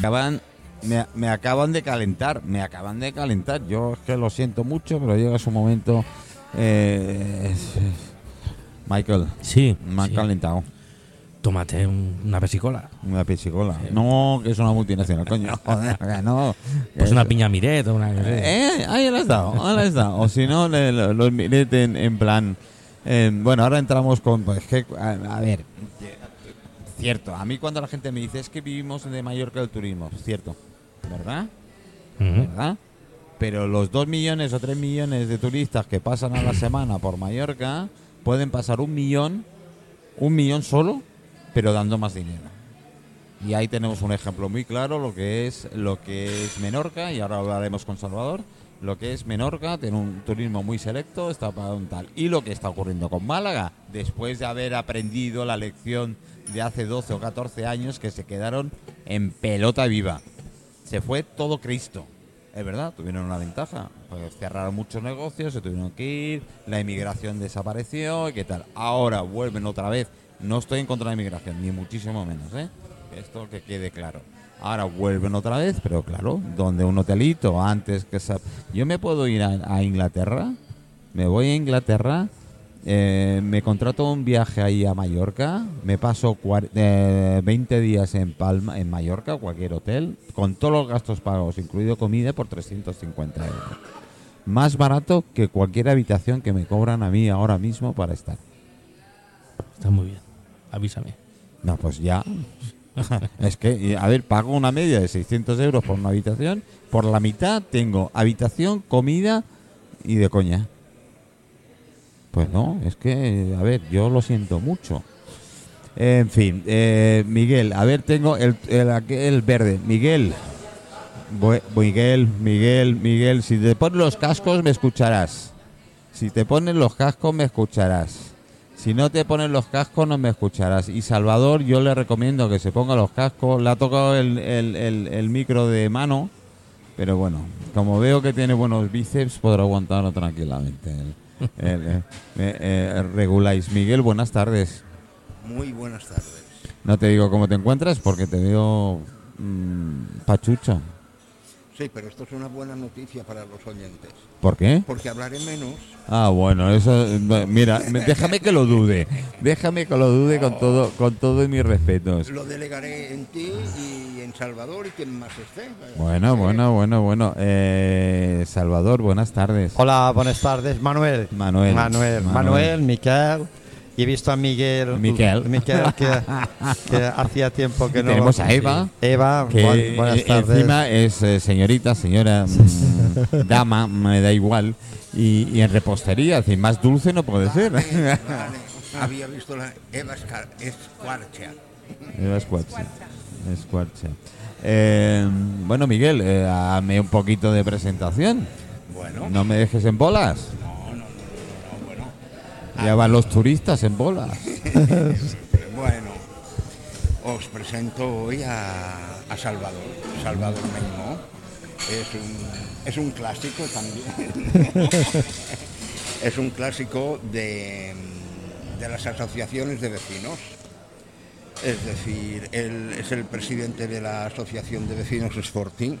Acaban, me, me acaban de calentar, me acaban de calentar. Yo es que lo siento mucho, pero llega su momento. eh, Michael, Sí, me han sí. calentado. Tómate un- una pesicola. Una pesicola. No, que es una multinacional, coño. Joder, no. Pues Es- una piña miret o una... Eh, ahí lo has dado, ahí lo has dado. O si no, los miret en, en plan. eh, bueno, ahora entramos con. Pues que, a, a ver. Cierto, a mí cuando la gente me dice es que vivimos de Mallorca del turismo, cierto, ¿verdad? ¿Verdad? Pero los dos millones o tres millones de turistas que pasan a la semana por Mallorca pueden pasar un millón, un millón solo, pero dando más dinero. Y ahí tenemos un ejemplo muy claro lo que es lo que es Menorca y ahora hablaremos con Salvador. Lo que es Menorca tiene un turismo muy selecto, está para un tal. Y lo que está ocurriendo con Málaga, después de haber aprendido la lección de hace 12 o 14 años que se quedaron en pelota viva. Se fue todo Cristo. Es verdad, tuvieron una ventaja. Pues cerraron muchos negocios, se tuvieron que ir, la inmigración desapareció y qué tal. Ahora vuelven otra vez. No estoy en contra de la inmigración, ni muchísimo menos, ¿eh? Esto que quede claro. Ahora vuelven otra vez, pero claro, donde un hotelito antes que. Yo me puedo ir a Inglaterra, me voy a Inglaterra, eh, me contrato un viaje ahí a Mallorca, me paso eh, 20 días en Palma, en Mallorca, cualquier hotel, con todos los gastos pagos, incluido comida, por 350 euros. Más barato que cualquier habitación que me cobran a mí ahora mismo para estar. Está muy bien. Avísame. No, pues ya. es que, a ver, pago una media de 600 euros por una habitación. Por la mitad tengo habitación, comida y de coña. Pues no, es que, a ver, yo lo siento mucho. En fin, eh, Miguel, a ver, tengo el, el, aquel verde. Miguel, Miguel, Miguel, Miguel, si te pones los cascos me escucharás. Si te pones los cascos me escucharás. Si no te pones los cascos no me escucharás. Y Salvador yo le recomiendo que se ponga los cascos. Le ha tocado el, el- el- el micro de mano. Pero bueno, como veo que tiene buenos bíceps, podrá aguantarlo tranquilamente. Eh, eh, eh, reguláis. Miguel, buenas tardes. Muy buenas tardes. No te digo cómo te encuentras porque te veo mm, pachucho. Sí, pero esto es una buena noticia para los oyentes, ¿Por qué? porque hablaré menos. Ah, bueno, eso, eh, mira, me- déjame que lo dude, déjame que lo dude con todo, con todos mis respetos. Lo delegaré en ti y en Salvador y quien más esté. Bueno, bueno, bueno, bueno. Eh, Salvador, buenas tardes. Hola, buenas tardes, Manuel. Manuel. Manuel, Manuel. Manuel, Miquel. Y he visto a Miguel. Miquel. Miquel, que, que hacía tiempo que Y no. tenemos a Eva, Eva, Que bu- buenas eh, tardes. encima es eh, señorita, señora, mm, dama, me da igual. Y, y en repostería, es decir, más dulce no puede ser. Vale, vale. Había visto la Eva Escuarcha. Eva Escuarcha. Escuarcha. Eh, bueno, Miguel, eh, dame un poquito de presentación. Bueno, No me dejes en bolas. no. Ya van los turistas en bolas. Bueno, os presento hoy a, a Salvador, Salvador Meimó. Es un, es un clásico también. es un clásico de, de las asociaciones de vecinos. Es decir, él es el presidente de la Asociación de Vecinos Sporting.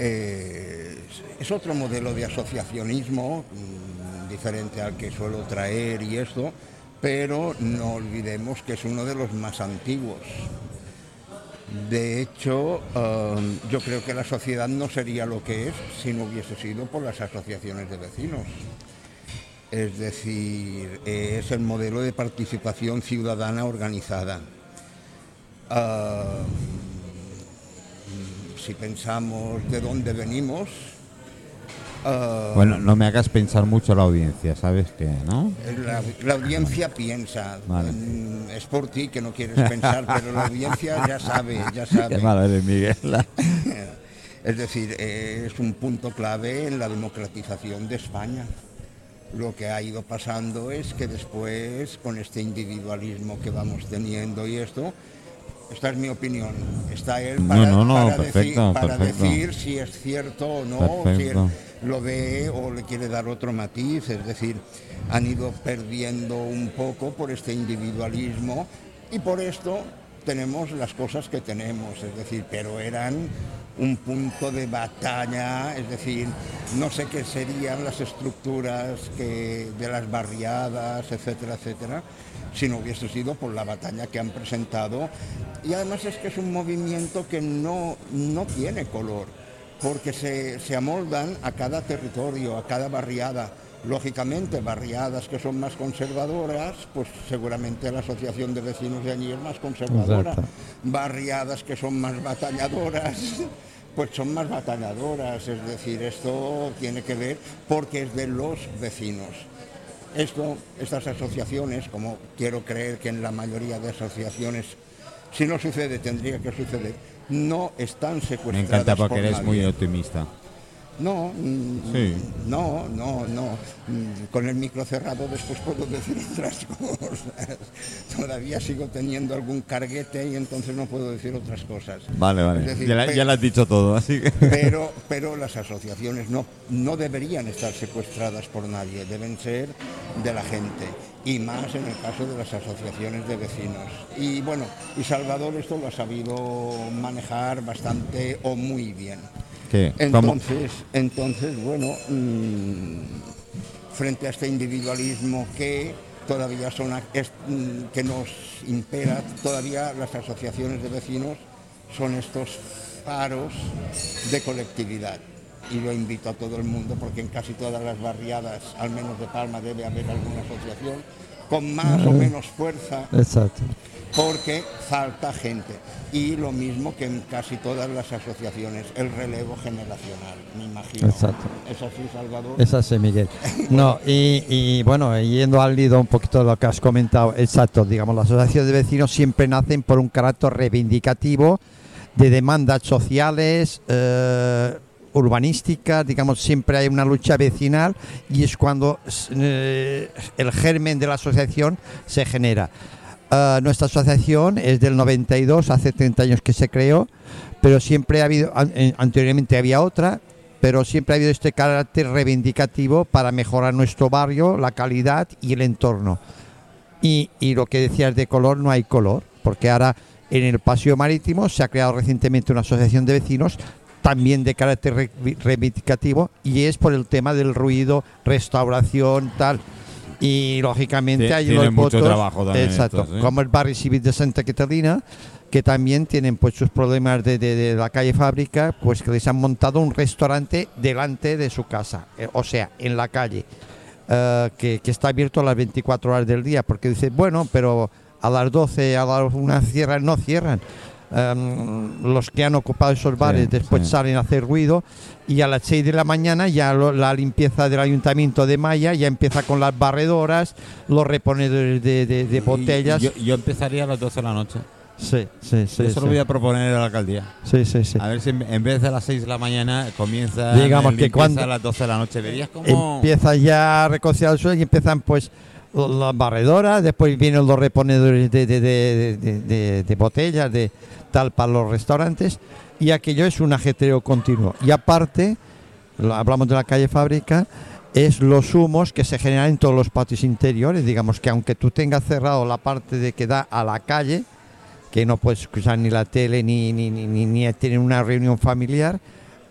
Eh, es otro modelo de asociacionismo diferente al que suelo traer y esto, pero no olvidemos que es uno de los más antiguos. De hecho, um, yo creo que la sociedad no sería lo que es si no hubiese sido por las asociaciones de vecinos. Es decir, es el modelo de participación ciudadana organizada. Ah, si pensamos de dónde venimos, ah, Bueno, no me hagas pensar mucho la audiencia, ¿sabes qué, no? la, la audiencia piensa, Vale. mm, es por ti que no quieres pensar, pero la audiencia ya sabe, ya Qué sabe. malo eres, Miguel. Es decir, eh, es un punto clave en la democratización de España. Lo que ha ido pasando es que después, con este individualismo que vamos teniendo y esto, esta es mi opinión, está él No, para, no, no, para perfecto, decir, para perfecto. decir si es cierto o no, si. Lo ve o le quiere dar otro matiz, es decir, han ido perdiendo un poco por este individualismo y por esto tenemos las cosas que tenemos, es decir, pero eran un punto de batalla, es decir, no sé qué serían las estructuras que, de las barriadas, etcétera, etcétera, si no hubiese sido por la batalla que han presentado. Y además es que es un movimiento que no, no tiene color, porque se, se amoldan a cada territorio, a cada barriada. Lógicamente, barriadas que son más conservadoras, pues seguramente la Asociación de Vecinos de allí es más conservadora. Exacto. Barriadas que son más batalladoras, pues son más batalladoras. Es decir, esto tiene que ver porque es de los vecinos. Esto, estas asociaciones, como quiero creer que en la mayoría de asociaciones, si no sucede, tendría que suceder, no están secuestradas. Me encanta porque por eres nadie. muy optimista. No, Sí. no, no, no. Con el micro cerrado después puedo decir otras cosas. Todavía sigo teniendo algún carguete y entonces no puedo decir otras cosas. Vale, vale. Decir, ya lo has dicho todo, así que... Pero, pero las asociaciones no, no deberían estar secuestradas por nadie, deben ser de la gente. Y más en el caso de las asociaciones de vecinos. Y bueno, y Salvador esto lo ha sabido manejar bastante o muy bien. ¿Qué? Entonces, entonces bueno, mm, frente a este individualismo que todavía son es, mm, que nos impera, todavía las asociaciones de vecinos son estos faros de colectividad. Y lo invito a todo el mundo porque en casi todas las barriadas, al menos de Palma, debe haber alguna asociación con más o menos fuerza Exacto. porque falta gente. Y lo mismo que en casi todas las asociaciones, el relevo generacional, me imagino. Exacto. ¿Es así, Salvador? Es así, Miguel. No, y, y, bueno, yendo al lido un poquito de lo que has comentado, exacto, digamos, las asociaciones de vecinos siempre nacen por un carácter reivindicativo de demandas sociales, eh, urbanísticas, digamos, siempre hay una lucha vecinal y es cuando eh, el germen de la asociación se genera. Eh, nuestra asociación es del 92, hace 30 años que se creó, pero siempre ha habido, eh, anteriormente había otra, pero siempre ha habido este carácter reivindicativo para mejorar nuestro barrio, la calidad y el entorno. Y, y lo que decías de color, no hay color, porque ahora en el Paseo Marítimo se ha creado recientemente una asociación de vecinos también de carácter re- reivindicativo y es por el tema del ruido, restauración, tal. Y lógicamente hay mucho votos, trabajo también exacto, estos, como el barrio civil de Santa Catalina, que también tienen pues sus problemas de, de- de la calle Fábrica, pues que les han montado un restaurante delante de su casa, eh, o sea, en la calle, eh, que, que está abierto a las 24 horas del día, porque dice, bueno, pero a las 12, a las 1 cierran, no cierran. Em, los que han ocupado esos bares después sí. salen a hacer ruido y a las 6 de la mañana ya lo- la limpieza del ayuntamiento de Maya ya empieza con las barredoras, los reponedores de, de- de botellas. Yo, yo empezaría a las 12 de la noche. Sí, sí, sí. Sí. lo voy a proponer a la alcaldía. Sí, sí, sí. A ver si en, vez de las 6 de la mañana comienza Digamos que cuando- a las 12 de la noche. Verías cómo... Empieza ya a reconciliar el suelo y empiezan pues las barredoras, después vienen los reponedores de, de, de- botellas, de tal para los restaurantes y aquello es un ajetreo continuo. Y aparte, hablamos de la calle Fábrica, es los humos que se generan en todos los patios interiores. Digamos que aunque tú tengas cerrado la parte de que da a la calle, que no puedes escuchar ni la tele ni, ni, ni, ni, ni tener una reunión familiar,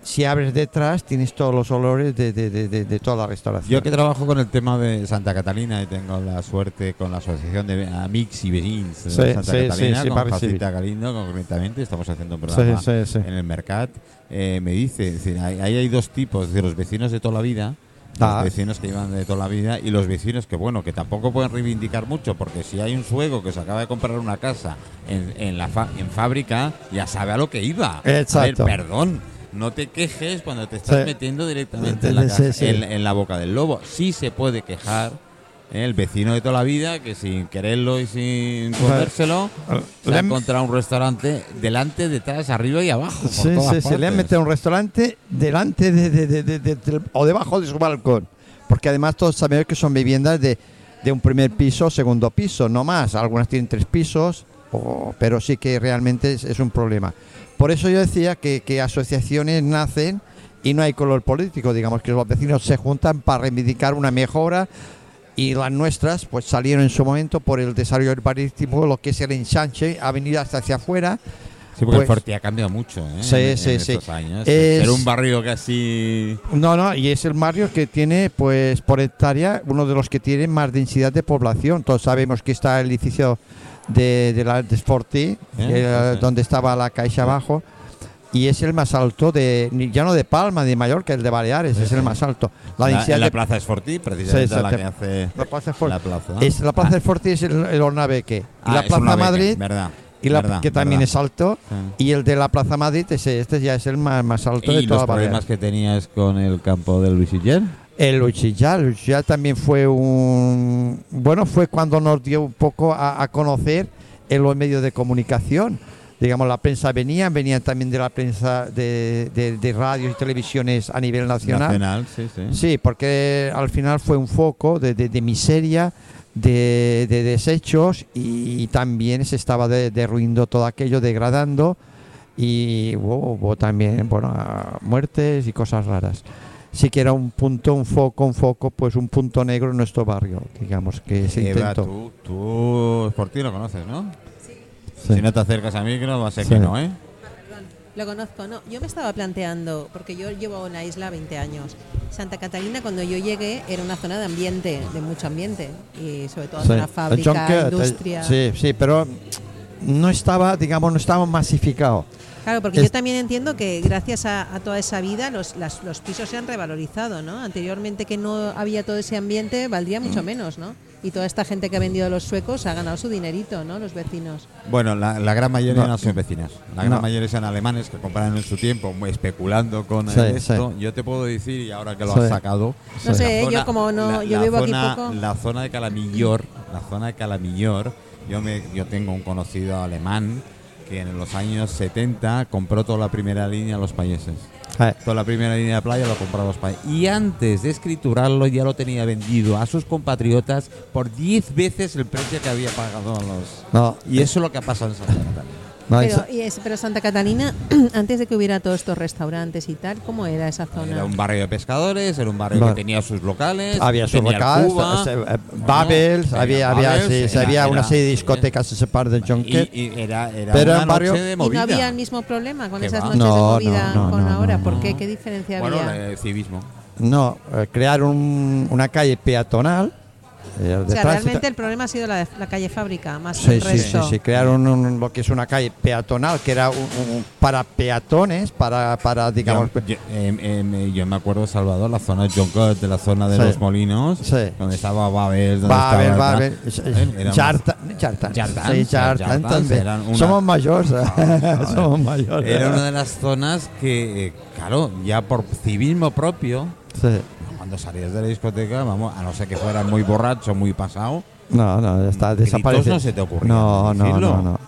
si abres detrás tienes todos los olores de, de, de, de- de toda la restauración. Yo que trabajo con el tema de Santa Catalina y tengo la suerte con la asociación de Amics y Vecins de Sí, Santa sí, Catalina, sí, con Facita Galindo concretamente, estamos haciendo un programa en el Mercat, eh, me dice, es decir, ahí ahí hay dos tipos, es decir, los vecinos de toda la vida, Ah. los vecinos que llevan de toda la vida y los vecinos que, bueno, que tampoco pueden reivindicar mucho, porque si hay un suego que se acaba de comprar una casa en, en la fa- en fábrica, ya sabe a lo que iba. Exacto. A ver, perdón. No te quejes cuando te estás Sí. metiendo directamente en la, casa- sí. en- en la boca del lobo. Sí se puede quejar ¿eh? el vecino de toda la vida que sin quererlo y sin comérselo se Le ha encontrado un restaurante delante, detrás, arriba y abajo. Sí, se le han metido un restaurante delante de, de- o debajo de su balcón. Porque además todos sabemos que son viviendas de, de un primer piso, segundo piso, no más. Algunas tienen tres pisos, o- pero sí que realmente es, es un problema. Por eso yo decía que, que asociaciones nacen y no hay color político. Digamos que los vecinos se juntan para reivindicar una mejora y las nuestras pues salieron en su momento por el desarrollo marítimo, lo que es el ensanche, ha venido hasta hacia afuera. Sí, porque Pues- el Forti ha cambiado mucho, ¿eh? Sí, en- sí, en sí. años. Es- Ser un barrio casi... No, no, y es el barrio que tiene, pues, por hectárea, uno de los que tiene más densidad de población. Todos sabemos que está el edificio de, de la de Sporti, que era sí. donde estaba la caixa abajo, y es el más alto de, ya no de Palma, de Mallorca, el de Baleares, es el más alto. La La, en la de Plaza Esfortí, precisamente Sí, la que hace... la Plaza Fort- La plaza. es la Plaza Ah, es el, el Ornabeque. Y ah, la es Plaza Madrid, verdad, y la, verdad, que también verdad. es alto, Sí. y el de la Plaza Madrid, ese, este ya es el más, más alto de ¿Y toda los problemas Baleares. que tenías con el campo del Luis Siller? El Uchillal, el Uchillal también fue un... Bueno, fue cuando nos dio un poco a, a conocer en los medios de comunicación. Digamos, la prensa venía, venían también de la prensa de, de- de radios y televisiones a nivel nacional. Nacional, sí, sí. Sí, porque al final fue un foco de, de- miseria, de, de desechos y, también se estaba de- derruindo todo aquello, degradando y hubo, hubo también bueno, muertes y cosas raras. Sí que era un punto, un foco, un foco, pues un punto negro en nuestro barrio, digamos, que se Eva, intentó. tú, tú por ti lo conoces, ¿no? Sí. Si no te acercas a micro, va a ser Sí. que no, ¿eh? Lo conozco, no. Yo me estaba planteando, porque yo llevo en la isla 20 años. Santa Catalina, cuando yo llegué, era una zona de ambiente, de mucho ambiente. Y sobre todo Sí. zona fábrica, industria. Sí, sí, pero no estaba, digamos, no estaba masificado. Claro, porque Es- yo también entiendo que gracias a, a toda esa vida los, las- los pisos se han revalorizado, ¿no? Anteriormente que no había todo ese ambiente, valdría Mm. mucho menos, ¿no? Y toda esta gente que ha vendido a los suecos ha ganado su dinerito, ¿no? Los vecinos. Bueno, la, la gran mayoría No. no, son vecinas. La gran No. mayoría son alemanes que compraron en su tiempo muy especulando con Sí, esto. sí. Yo te puedo decir, y ahora que lo Sí. has sacado. No sé, la yo como no, la- yo la vivo zona- aquí poco. La zona de Calamillor, la zona de Calamillor, yo, me, yo tengo un conocido alemán que en los años 70 compró toda la primera línea a los países. Eh, Toda la primera línea de playa lo compró a los países. Y antes de escriturarlo ya lo tenía vendido a sus compatriotas por 10 veces el precio que había pagado a los... No, Y eso es lo que ha pasado en Santa Catalina. No, Pero, y es- pero Santa Catalina, antes de que hubiera todos estos restaurantes y tal, ¿cómo era esa zona? Era un barrio de pescadores, era un barrio que tenía sus locales. había sus locales, Cuba, eh, eh, bueno, Babels, había, había, Babels, sí, era- había una era- serie de discotecas ese par de Junker. Y, y era, era Pero una barrio- noche de ¿Y no movida. había el mismo problema con ¿Qué esas va? noches No, de no, movida no, con no, ahora? no, ¿Por no. qué? ¿Qué diferencia Bueno, había? el civismo. No, eh, crear un- una calle peatonal. Eh, o sea, realmente el problema ha sido la, la calle fábrica, más Sí, el sí, sí, resto. sí, crearon un- lo que es una calle peatonal, que era un- un- para peatones, para, para digamos... yo, yo- em, em, yo me acuerdo, Salvador, la zona de de la zona de Sí. los molinos, Sí. donde estaba Babel, donde ver, estaba Eh, éramos- Jartan, Jartan. Jartan, Sí, también. eran una- Somos mayores. ¿eh? Ah, Somos mayores. Era una de las zonas que, eh, claro, ya por civismo propio, Sí. Cuando salías de la discoteca, vamos, a no ser que fueras muy borracho, muy pasado, No, no, está Gritos desaparecido. no se te ocurría No, no, no, no.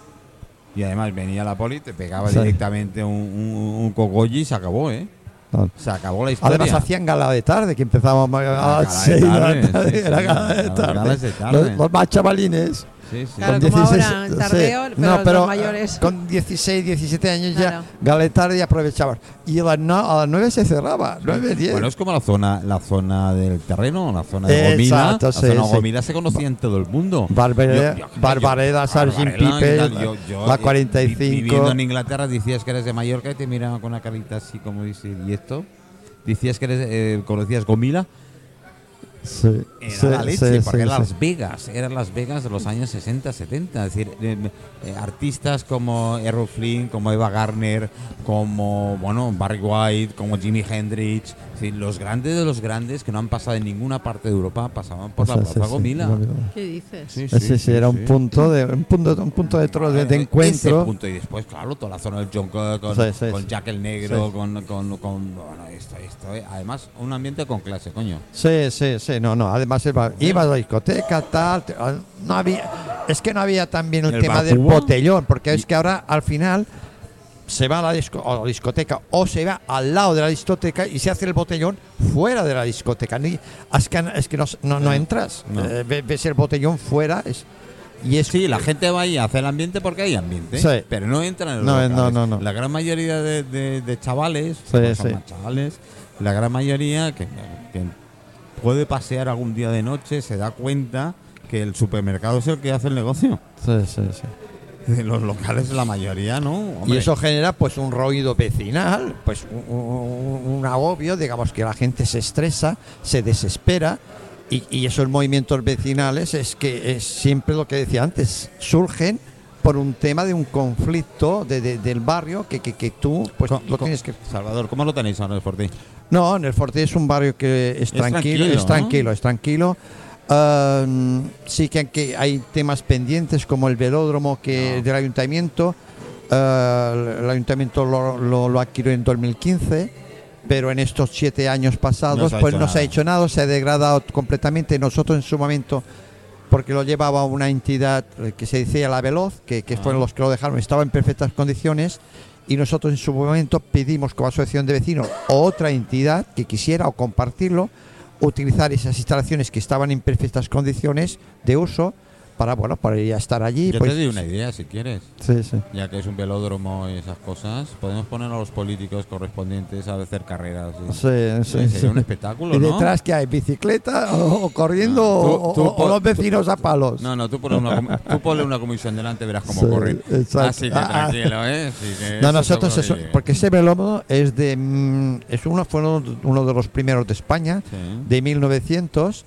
y además venía la poli, te pegaba Sí. directamente un, un, un cogollo y se acabó, ¿eh? no. Se acabó la historia. Además hacían gala de tarde, que empezábamos a Ah, las gala de 6 de la tarde, los más chavalines. Sí, sí. Claro, con como 16, ahora, el tardeo, sí. pero No, los pero, mayores. eh, Con 16, 17 años Claro. ya, gala de tarde y aprovechaban. Y a las, no- a las 9 se cerraba, 9, 10. Bueno, es como la zona, la zona del terreno, la zona de Gomila. Exacto, la zona. Gomila se conocía en todo el mundo. Barbareda, Yo- yo- Barbareda, Sargent Pipe, yo- yo, la eh, 45. vi- Viviendo en Inglaterra decías que eres de Mallorca y te miraban con una carita así como dice, ¿y esto? Decías que eres, eh, conocías Gomila. Sí, Era sí, la leche, sí, porque era. Las Vegas, eran Las Vegas de los años 60, 70. Es decir, eh, eh, artistas como Errol Flynn, como Eva Garner, como bueno Barry White, como Jimi Hendrix, es decir, los grandes de los grandes que no han pasado en ninguna parte de Europa pasaban por la O sea, sí, Plaza sí, Gomila. Gomila. ¿Qué dices? Sí, Ese sí, era un sí. punto de un punto, un punto de, tro- de- de encuentro. Ese punto. Y después, claro, toda la zona del John con, Sí, sí, con sí. Jack el Negro, Sí. con, con, con- Bueno, esto, esto. eh, Además, un ambiente con clase, coño. Sí, sí, sí, no, no. Además iba, iba a la discoteca, tal. te- ah, No había, es que no había también el, ¿El tema del botellón, porque es que ahora al final se va a la, disco- a la discoteca o se va al lado de la discoteca y se hace el botellón fuera de la discoteca. Ni, es que, es que no, no, no entras. No. Eh, ve- ves el botellón fuera es, y es Sí, la gente va ahí a hacer el ambiente porque hay ambiente, Sí. pero no entran en No, no, no, no. La gran mayoría de, de- de chavales, Sí, pues son sí. más chavales, la gran mayoría que, que puede pasear algún día de noche, se da cuenta que el supermercado es el que hace el negocio. Sí, sí, sí. De los locales la mayoría, ¿no? Y eso genera pues un ruido vecinal, pues un, un- un agobio, digamos que la gente se estresa, se desespera y, y esos movimientos vecinales es que es siempre lo que decía antes, surgen por un tema de un conflicto de- de- del barrio que, que, que tú pues lo tienes que... Salvador, ¿cómo lo tenéis ahora por ti? No, en el Forte es un barrio que es, tranquilo, tranquilo, es ¿no? tranquilo, es tranquilo. Um, sí que, que hay temas pendientes como el velódromo que del ayuntamiento. Uh, el ayuntamiento lo, lo- lo adquirió en 2015, pero en estos siete años pasados No pues no se ha nada. hecho nada, se ha degradado completamente. Nosotros en su momento, porque lo llevaba una entidad que se decía La Veloz, que, que Ah. fueron los que lo dejaron, estaba en perfectas condiciones y nosotros en su momento pedimos como asociación de vecinos otra entidad que quisiera o compartirlo, utilizar esas instalaciones que estaban en perfectas condiciones de uso para, bueno, para ir a estar allí. Yo pues, te doy una idea, si quieres. Sí, sí. Ya que es un velódromo y esas cosas, podemos poner a los políticos correspondientes a hacer carreras. y- Sí, sí, sería sí. un espectáculo, ¿Y ¿no? detrás que hay? ¿Bicicleta o, o corriendo No, tú- o, tú o- o pon- los vecinos a palos? No, no, tú ponle una, tú ponle una comisión delante, verás cómo Sí, corren. exacto. Así que Ah, ah. tranquilo, ¿eh? Sí que No, eso nosotros eso, que- porque ese velódromo es de mm, es uno fue uno, uno de los primeros de España de 1900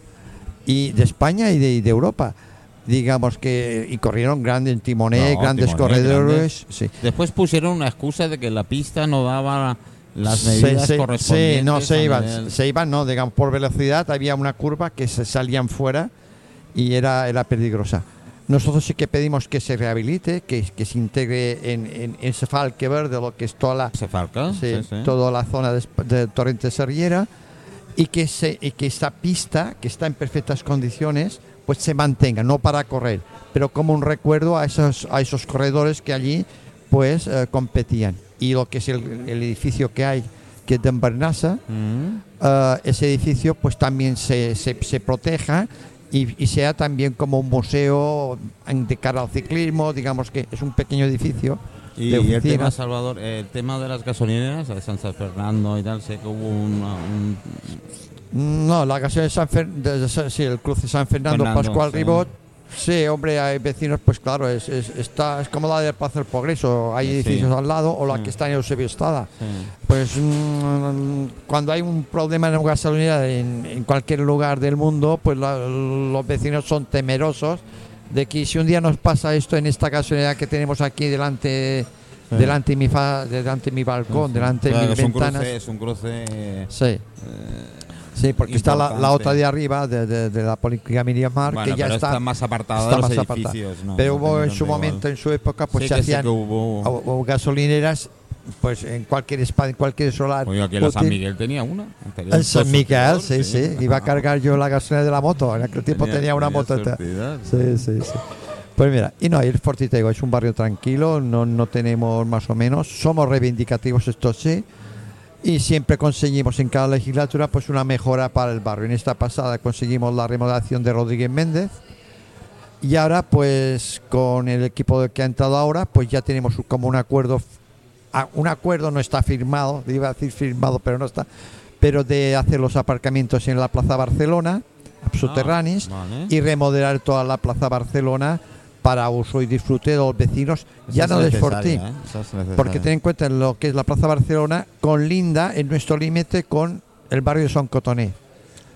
y de España y de, y de Europa digamos que y corrieron grandes timoné No, grandes corredores sí. Después pusieron una excusa de que la pista no daba las medidas sí, correspondientes. sí, no se iban nivel- se iban no digamos por velocidad había una curva que se salían fuera y era era peligrosa nosotros sí que pedimos que se rehabilite que, que se integre en, en falque verde lo que es toda la ¿Se? Sí, Sí, toda la zona de, de Torrente Serriera y que, se, y que esta pista, que está en perfectas condiciones, pues se mantenga, no para correr, pero como un recuerdo a esos, a esos corredores que allí pues eh, competían. Y lo que es el, el edificio que hay, que es de Embernassa, Mm. eh, ese edificio pues también se, se, se proteja y, y sea también como un museo de cara al ciclismo, digamos que es un pequeño edificio. Y de el tema. Salvador, el tema de las gasolineras, de San Fernando y tal, sé que hubo una- un... No, la gasolina de San Fer- de- de- sí, el cruce San Fernando, Fernando, Pascual sí. Ribot. Sí, hombre, hay vecinos, pues claro, es, es, está, es como la del Plaza del Progreso, hay Sí. edificios al lado o la que está en Eusebio Estrada. sí. Pues mm, cuando hay un problema en una gasolinera en, en cualquier lugar del mundo, pues la- los vecinos son temerosos de que si un día nos pasa esto en esta gasolinera que tenemos aquí delante, Sí. delante de mi fa- delante de mi balcón, delante Claro, de mis es un ventanas. cruce, es un cruce... eh, Sí. Sí, porque está la, la otra de arriba de, de- de la Policlínica Miramar, bueno, que ya pero está, está, más apartada está de los más apartada. edificios. ¿no? pero hubo en su igual. momento, en su época, pues Sí se sí hacían que hubo... o- o gasolineras, pues en cualquier spa, en cualquier solar. Oye, aquí en San. Miguel tenía una. Tenía En San Miguel, surtidor, sí, sí. Iba a cargar yo la gasolina de la moto. En aquel tiempo tenía, una moto. Sí, sí, sí. Pues mira, y no, el Fortitego es un barrio tranquilo, no, no tenemos más o menos, somos reivindicativos, esto sí, y siempre conseguimos en cada legislatura pues una mejora para el barrio. En esta pasada conseguimos la remodelación de Rodríguez Méndez, y ahora pues con el equipo que ha entrado ahora pues ya tenemos como un acuerdo, ah, un acuerdo no está firmado, iba a decir firmado pero no está, pero de hacer los aparcamientos en la Plaza Barcelona, subterráneos, Ah, vale. y remodelar toda la Plaza Barcelona para uso y disfrute de los vecinos, ya no de necesaria, Fortín. ¿eh? Es. Porque ten en cuenta lo que es la Plaza Barcelona con linda en nuestro límite con el barrio de Son Cotoné.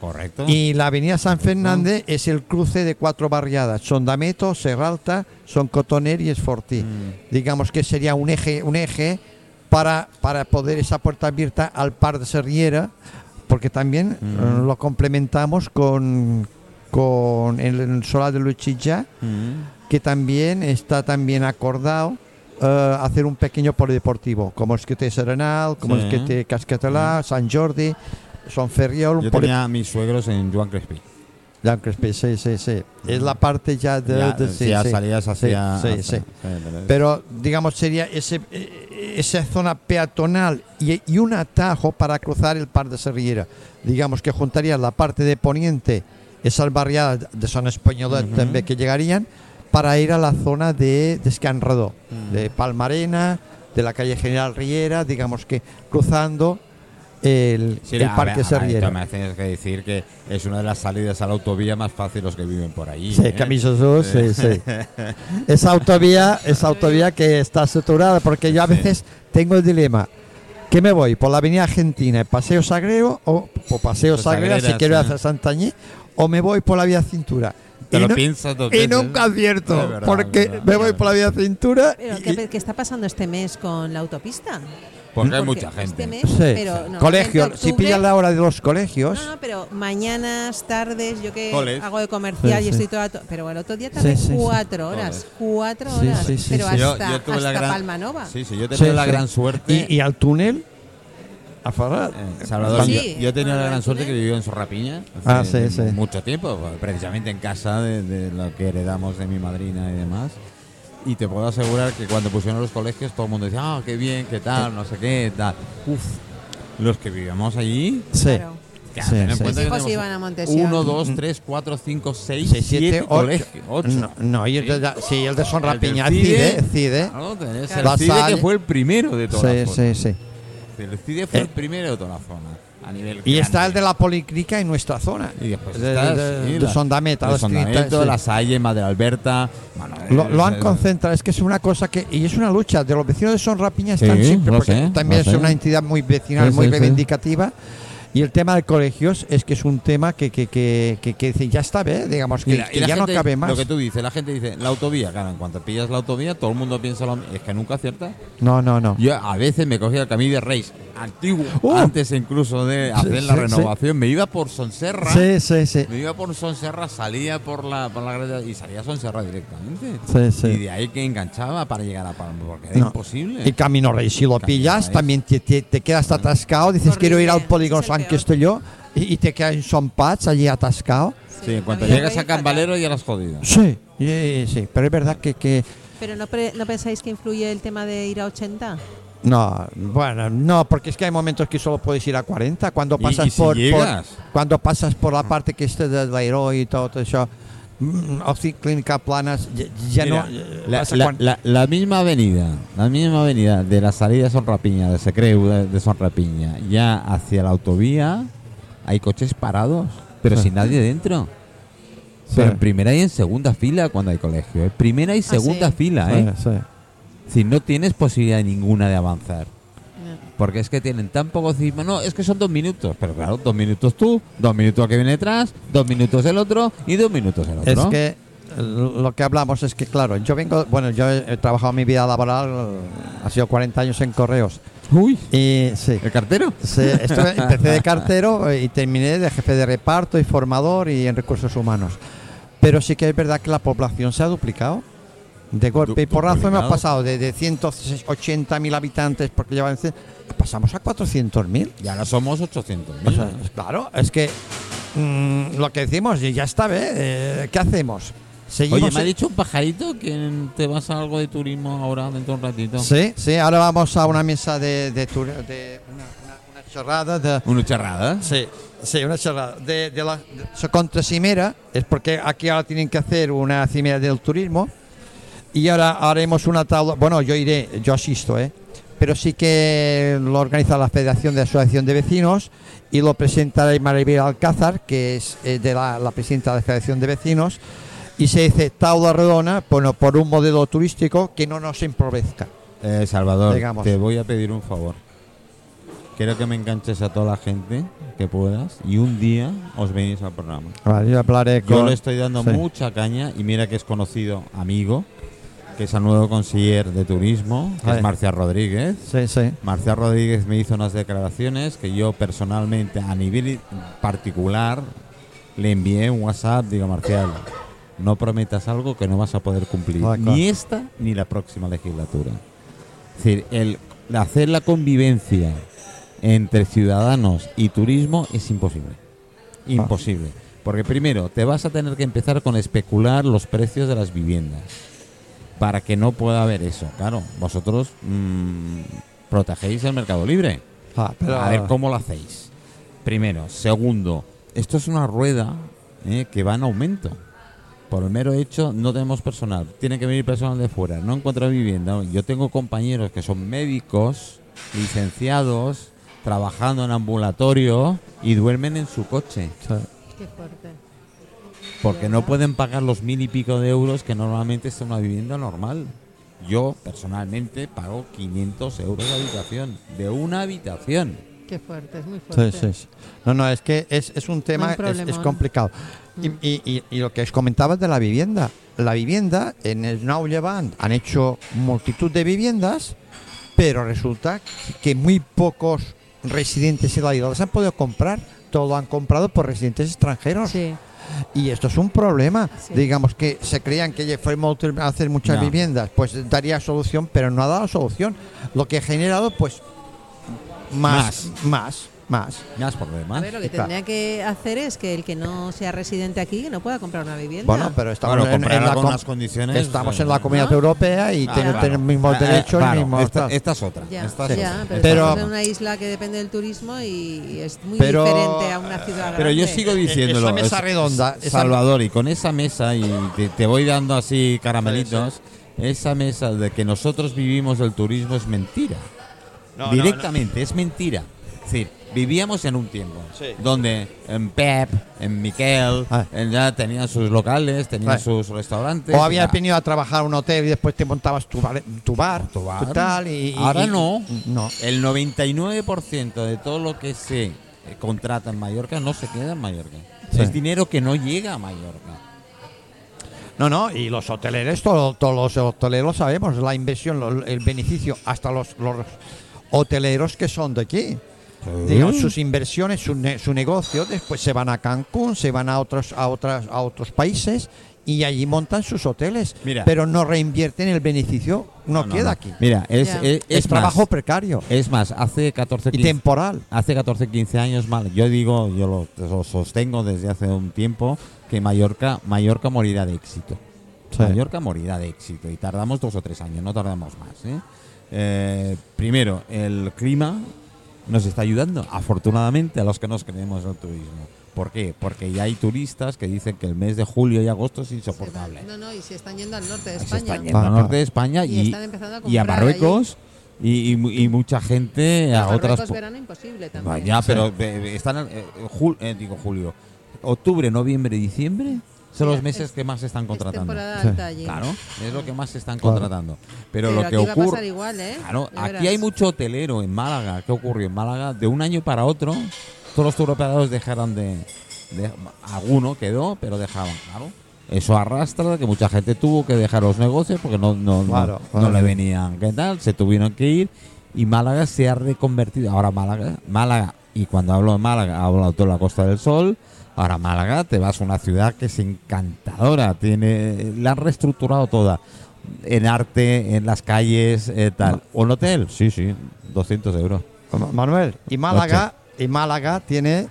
Correcto. Y la avenida San Fernández es el cruce de cuatro barriadas, Sondameto, Serralta, Son Cotoner y Esfortí. Mm. Digamos que sería un eje, un eje para, para poder esa puerta abierta al par de Serriera, porque también Mm. eh, lo complementamos con, con el, solar de Luchilla, Mm. Que también está también acordado eh, hacer un pequeño polideportivo, como es que te Serenal, como Sí. es que te Cascatelà, San Jordi, Son Ferriol, Yo tenía a mis suegros en Joan Crespi. Ya, Crespi, sí, sí, sí. Es la parte ya de... ya, de- sí, ya sí. salías Sí, hacia... sí, hacia- sí. pero- digamos, sería ese, esa zona peatonal y, y un atajo para cruzar el par de Serriera. Digamos que juntaría la parte de poniente, esas barriadas de San Española Ujú. también que llegarían, para ir a la zona de Descanredó, Mm. de Palmarena, de la calle General Riera, digamos que cruzando el, Sí, el a Parque Serviera. Me tienes que decir que es una de las salidas a la autovía más fáciles que viven por ahí. Sí, ¿eh? Camillo Sur, sí, sí. Esa autovía, esa autovía que está saturada, porque yo a Sí. veces tengo el dilema. ¿Qué me voy? ¿Por la Avenida Argentina, Paseo Sagrero o por Paseo Sagrera si quiero ir hacia Santañí? ¿O me voy por la Vía Cintura? Te y lo no- piensas dos y veces. nunca acierto, Es verdad, porque verdad, me voy por la Vía Cintura Pero, y- ¿qué, qué está pasando este mes con la autopista? Porque hay mucha gente. Este mes, Sí. pero normalmente Colegio, si pillas la hora de los colegios, No, no, pero mañanas, tardes, yo que Coles. hago de comercial Sí, y sí. estoy toda. to- pero el otro día tardé Sí, sí, sí. cuatro horas. Cuatro Sí, horas. sí, sí, pero sí. Yo- hasta, yo tuve la hasta gran- Palma Nova. Sí, sí, yo tenido la sí. gran suerte. y, y al túnel, a Ferrat. Eh, Salvador, Sí, yo, yo he tenido la gran suerte que vivió en Sorrapiña Ah, hace sí, sí. mucho tiempo, pues, precisamente en casa de, de lo que heredamos de mi madrina y demás. Y te puedo asegurar que cuando pusieron los colegios todo el mundo decía, ah, qué bien, qué tal, no sé qué, tal. Uf, los que vivíamos allí, Sí. Claro. que Sí, en sí. cuenta que iban a Montesión. uno, dos, tres, cuatro, cinco, seis, Seis, siete, siete, ocho. colegios. Ocho. No, no, y el de, sí, el de Son El CIDE, CIDE, CIDE. Claro, el CIDE que fue el primero de toda la Sí, zona. sí, sí. El CIDE fue Eh. el primero de toda la zona. A nivel Y está grande. el de la Policlínica en nuestra zona. Y después de, está, de- sí, de la- Sondameta, de Sondamento, sí. La Salle, Madre Alberta. bueno, Lo, lo han concentrado, es que es una cosa que. Y es una lucha. De los vecinos de Son Rapiña Sí, están siempre, porque sé, también es sé. una entidad muy vecinal, muy reivindicativa. Y el tema de colegios es que es un tema que, que, que, que, que ya está, ¿eh? digamos, que, Y la- y que la ya gente- no cabe más. Lo que tú dices, la gente dice, la autovía, claro, en cuanto pillas la autovía, todo el mundo piensa lo mismo. Es que nunca acierta. No, no, no. Yo a veces me cogía el camino de Reis, antiguo, Uh. antes incluso de hacer Sí, la sí, renovación. Me iba por Sonserra. Sí, sí, sí. Me iba por Sonserra, salía por la, por la grada y salía a Sonserra directamente. Sí, sí. Y de ahí que enganchaba para llegar a Palma, porque era No. imposible. Y Camino Rey, si lo Camino pillas, Rey. también te, te, te quedas atascado. Dices, quiero ir al polígono el San estoy yo. Y, y te quedas en Son Pats allí atascado. Sí, en cuanto llegas a Cambalero ya las jodido. Sí, sí, sí. Pero es verdad que, que Pero no, pre- ¿no pensáis que influye el tema de ir a 80? No, bueno, no, porque es que hay momentos que solo puedes ir a 40 cuando Y- pasas y si por, por- cuando pasas por la parte que esté del Bairro y todo, todo eso. Mm, O si clínica planas, ya, ya Mira, no. la, misma avenida, la misma avenida de la salida de Sonrapiña, de Secreu de, de Sonrapiña, ya hacia la autovía, hay coches parados, pero Sí. sin nadie dentro. Sí. Pero en primera y en segunda fila cuando hay colegio. ¿eh? Primera y segunda sí. fila, Sí, ¿eh? sí. Si no tienes posibilidad ninguna de avanzar. Porque es que tienen tan poco cisma. No, es que son dos minutos. Pero claro, dos minutos tú, dos minutos que viene detrás, dos minutos el otro y dos minutos el otro. Es que eh, lo que hablamos es que, claro, yo vengo, bueno, yo he, trabajado mi vida laboral, ha sido 40 años en correos. Uy, Y sí. ¿el cartero? Sí, estuve- empecé de cartero eh, y terminé de jefe de reparto y formador y en recursos humanos. Pero sí que es verdad que la población se ha duplicado. De golpe y porrazo hemos pasado de, de 180.000 habitantes, porque llevan pasamos a 400.000. Y ahora somos 800 O sea, claro, es que mm, lo que decimos, y ya está, ¿eh? Eh, ¿Qué hacemos? Seguimos Oye, me ha dicho un pajarito que te vas a algo de turismo ahora dentro de un ratito. Sí, sí, ahora vamos a una mesa de, de, tur- de una, una, una chorrada de, Una charrada. Sí, sí, una charla. De, de la de- so- contra cimera, es porque aquí ahora tienen que hacer una cimera del turismo y ahora haremos una tabla. Bueno, yo iré, yo asisto, ¿eh? Pero sí que lo organiza la Federación de Asociación de Vecinos y lo presentará Maribel Alcázar, que es eh, de la, la presidenta de la Federación de Vecinos. Y se dice tabla redonda, bueno, por un modelo turístico que no nos empobrezca. Eh, Salvador, Digamos. te voy a pedir un favor. Quiero que me enganches a toda la gente que puedas y un día os venís al programa. Vale, yo hablaré Yo con. le estoy dando sí. mucha caña y mira que es conocido amigo, que es el nuevo consiller de turismo, que es Marcial Rodríguez. Sí, sí. Marcial Rodríguez me hizo unas declaraciones que yo personalmente, a nivel particular, le envié un WhatsApp. Digo, Marcial, no prometas algo que no vas a poder cumplir. Ni esta ni la próxima legislatura. Es decir, el hacer la convivencia entre ciudadanos y turismo es imposible. Imposible. Porque primero, te vas a tener que empezar con especular los precios de las viviendas. Para que no pueda haber eso. Claro, vosotros mm, protegéis el mercado libre. Ah, pero- A ver cómo lo hacéis. Primero. Segundo, esto es una rueda eh, que va en aumento. Por el mero hecho, no tenemos personal. Tiene que venir personal de fuera. No encuentro vivienda. Yo tengo compañeros que son médicos, licenciados, trabajando en ambulatorio y duermen en su coche. Qué fuerte. Porque no pueden pagar los mil y pico de euros que normalmente es una vivienda normal. Yo, personalmente, pago 500 euros de habitación. De una habitación. Qué fuerte, es muy fuerte. sí, sí. No, no, es que es, es un tema, Un es, complicado. Y, Mm. y- y- y lo que os comentabas de la vivienda. La vivienda, en el Llevant han hecho multitud de viviendas, pero resulta que muy pocos residentes las han podido comprar. Todo lo han comprado por residentes extranjeros. Sí. Y esto es un problema. Sí. Digamos que se creían que fue hacer muchas No. viviendas, pues daría solución, pero no ha dado solución. Lo que ha generado, pues, más, más, más. Más A problemas. ver, lo que tendría que hacer es que el que no sea residente aquí no pueda comprar una vivienda. Bueno, pero estamos Bueno, en, en comprarla la con com- unas condiciones. estamos eh, en la comunidad ¿no? europea y Ah, tienen claro. tienen mismos Ah, eh, derechos claro, y mismos esta, tal. esta es otra. Ya, esta es ya, otra. pero, Pero- estamos en una isla que depende del turismo y es muy Pero- diferente a una ciudad Pero yo grande. sigo diciéndolo. Esa mesa es- redonda, esa- Salvador, y con esa mesa, y te, te voy dando así caramelitos, esa mesa de que nosotros vivimos del turismo es mentira. No, Directamente, es mentira. Es decir, vivíamos en un tiempo Sí. donde en Pep, en Miquel, Ah. en ya tenían sus locales, tenían Ah. sus restaurantes. O habías ya. venido a trabajar a un hotel y después te montabas tu bar, tu bar, Tu bar. tu tal y, Ahora y- no. No. El 99% de todo lo que se eh, contrata en Mallorca no se queda en Mallorca. Sí. Es dinero que no llega a Mallorca. No, no, y los hoteleros, todo- todos los hoteleros sabemos la inversión, lo- el beneficio, hasta los, los hoteleros que son de aquí. Digamos, sus inversiones, su, ne- su negocio, después se van a Cancún, se van a otros, a otras, a otros países y allí montan sus hoteles. Mira. pero no reinvierten el beneficio, no, queda no. aquí. Mira, es, es, Es, es trabajo más, precario es más, hace 14, y 15, temporal. hace 14, 15 años mal. Yo digo, yo lo, lo sostengo desde hace un tiempo que Mallorca, Mallorca morirá de éxito. Sí. Mallorca morirá de éxito y tardamos dos o tres años, no tardamos más. ¿eh? Eh, primero, el clima nos está ayudando, afortunadamente, a los que nos creemos el turismo. ¿Por qué? Porque ya hay turistas que dicen que el mes de julio y agosto es Se insoportable. No, no, y se están yendo al norte de Se España. están yendo al Ah, norte de España Y y, están empezando a y a comprar Marruecos y, y mu- y mucha gente a otras... verano imposible también. Vaya, pero están, eh, jul- eh, digo julio, octubre, noviembre, diciembre son los meses es- que más se están Es contratando. temporada Sí. alta allí. Claro, es lo que más se están Claro. contratando. Pero, Pero lo que aquí va a pasar ocurre, igual, ¿eh? claro, aquí verás. hay mucho hotelero en Málaga. ¿Qué ocurrió en Málaga? De un año para otro, todos los turoperadores dejaron de, de- alguno quedó, pero dejaban, claro. Eso arrastra que mucha gente tuvo que dejar los negocios porque no, no, no- Claro, no, claro. le venían, ¿qué tal? Se tuvieron que ir y Málaga se ha reconvertido. Ahora Málaga, Málaga, y cuando hablo de Málaga, hablo de toda la Costa del Sol. Ahora Málaga, te vas a una ciudad que es encantadora, tiene, la han reestructurado toda, en arte, en las calles, eh, tal. ¿Un hotel? Sí, sí, 200 euros. Ma- Manuel, y Málaga, y Málaga tiene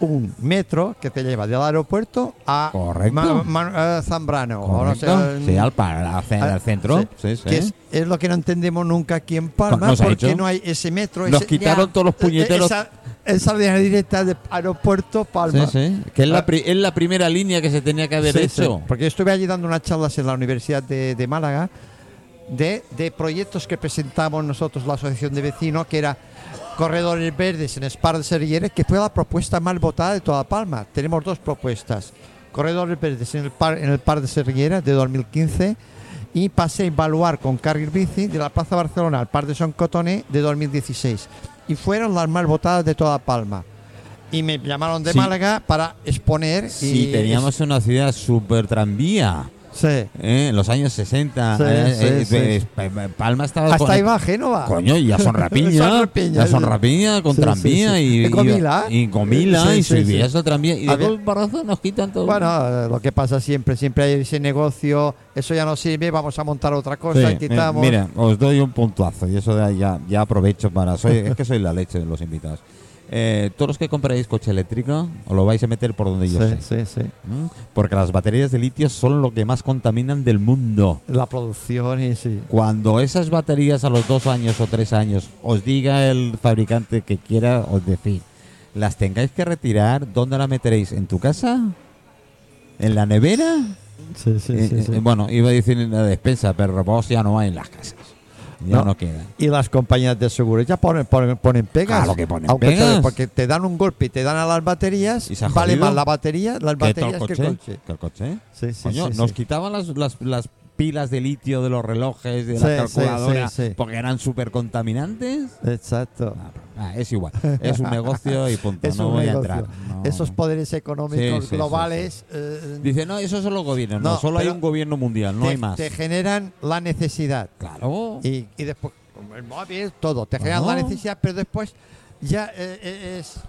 un metro que te lleva del aeropuerto a Correcto. Ma- Ma- eh, Zambrano. o no sé, Correcto. el- sí, al, centro. sí, Sí, sí. que es, es lo que no entendemos nunca aquí en Palma, No porque no hay ese metro. Nos ese- quitaron Ya. todos los puñeteros. Esa, esa línea directa de aeropuerto Palma. Sí, sí. Que es la, Ah. pri- es la primera línea que se tenía que haber Sí, hecho. sí, porque yo estuve allí dando unas charlas en la Universidad de, de Málaga de, de proyectos que presentamos nosotros, la Asociación de Vecinos, que era Corredores Verdes en Espar de Serrieres, que fue la propuesta más votada de toda Palma. Tenemos dos propuestas. Corredores Verdes en el Par, en el par de Serrieres de 2015 y Paseo Evaluar con carril bici de la Plaza Barcelona al Par de Son Cotoné de 2016. Y fueron las más votadas de toda Palma. Y me llamaron de Sí. Málaga para exponer. Si y teníamos una ciudad super tranvía Sí. en los años 60, Sí, eh, sí, eh, eh, Pa- Palma estaba Hasta con- ahí va Génova. Coño, ya son rapiña, Son rapiña, ya son rapiña con tranvía y Y con y- Milá. y el tranvía y de Había- dos barazos nos quitan todo. Bueno, eh, lo que pasa siempre, siempre hay ese negocio, eso ya no sirve, vamos a montar otra cosa, quitamos. mi- Mira, os doy un puntuazo y eso ya, ya aprovecho para. Soy, es que soy la leche de los invitados. Eh, todos los que compráis coche eléctrico, os lo vais a meter por donde yo sí, sé. sí, sí. Porque las baterías de litio son lo que más contaminan del mundo. La producción y sí. Cuando esas baterías a los dos años o tres años os diga el fabricante que quiera os decir, las tengáis que retirar, ¿dónde la meteréis? ¿En tu casa? ¿En la nevera? Sí, sí, Eh, sí, sí. eh, bueno, iba a decir en la despensa, pero vos ya no hay en las casas. Ya no, No. queda. Y las compañías de seguros ya ponen, ponen, ponen pegas. Claro que ponen Aunque te- pegas. porque te dan un golpe y te dan a las baterías, ¿Y se ha vale jodido? más la batería, las ¿Qué tal baterías que el coche? ¿Que el coche? Sí, sí, Coño, sí, nos quitaban las, las, las pilas de litio de los relojes, de Sí, la sí, calculadora, sí, sí. porque eran súper contaminantes. Exacto. Ah, es igual. Es un negocio y punto. Es no voy negocio. a entrar. no. Esos poderes económicos Sí, sí, globales eh, Dice, no, esos son los gobiernos. No, No, solo hay un gobierno mundial, no te, hay más. te generan la necesidad. Claro. Y, y después, el móvil, todo, te generan la necesidad, pero después ya eh, eh, es.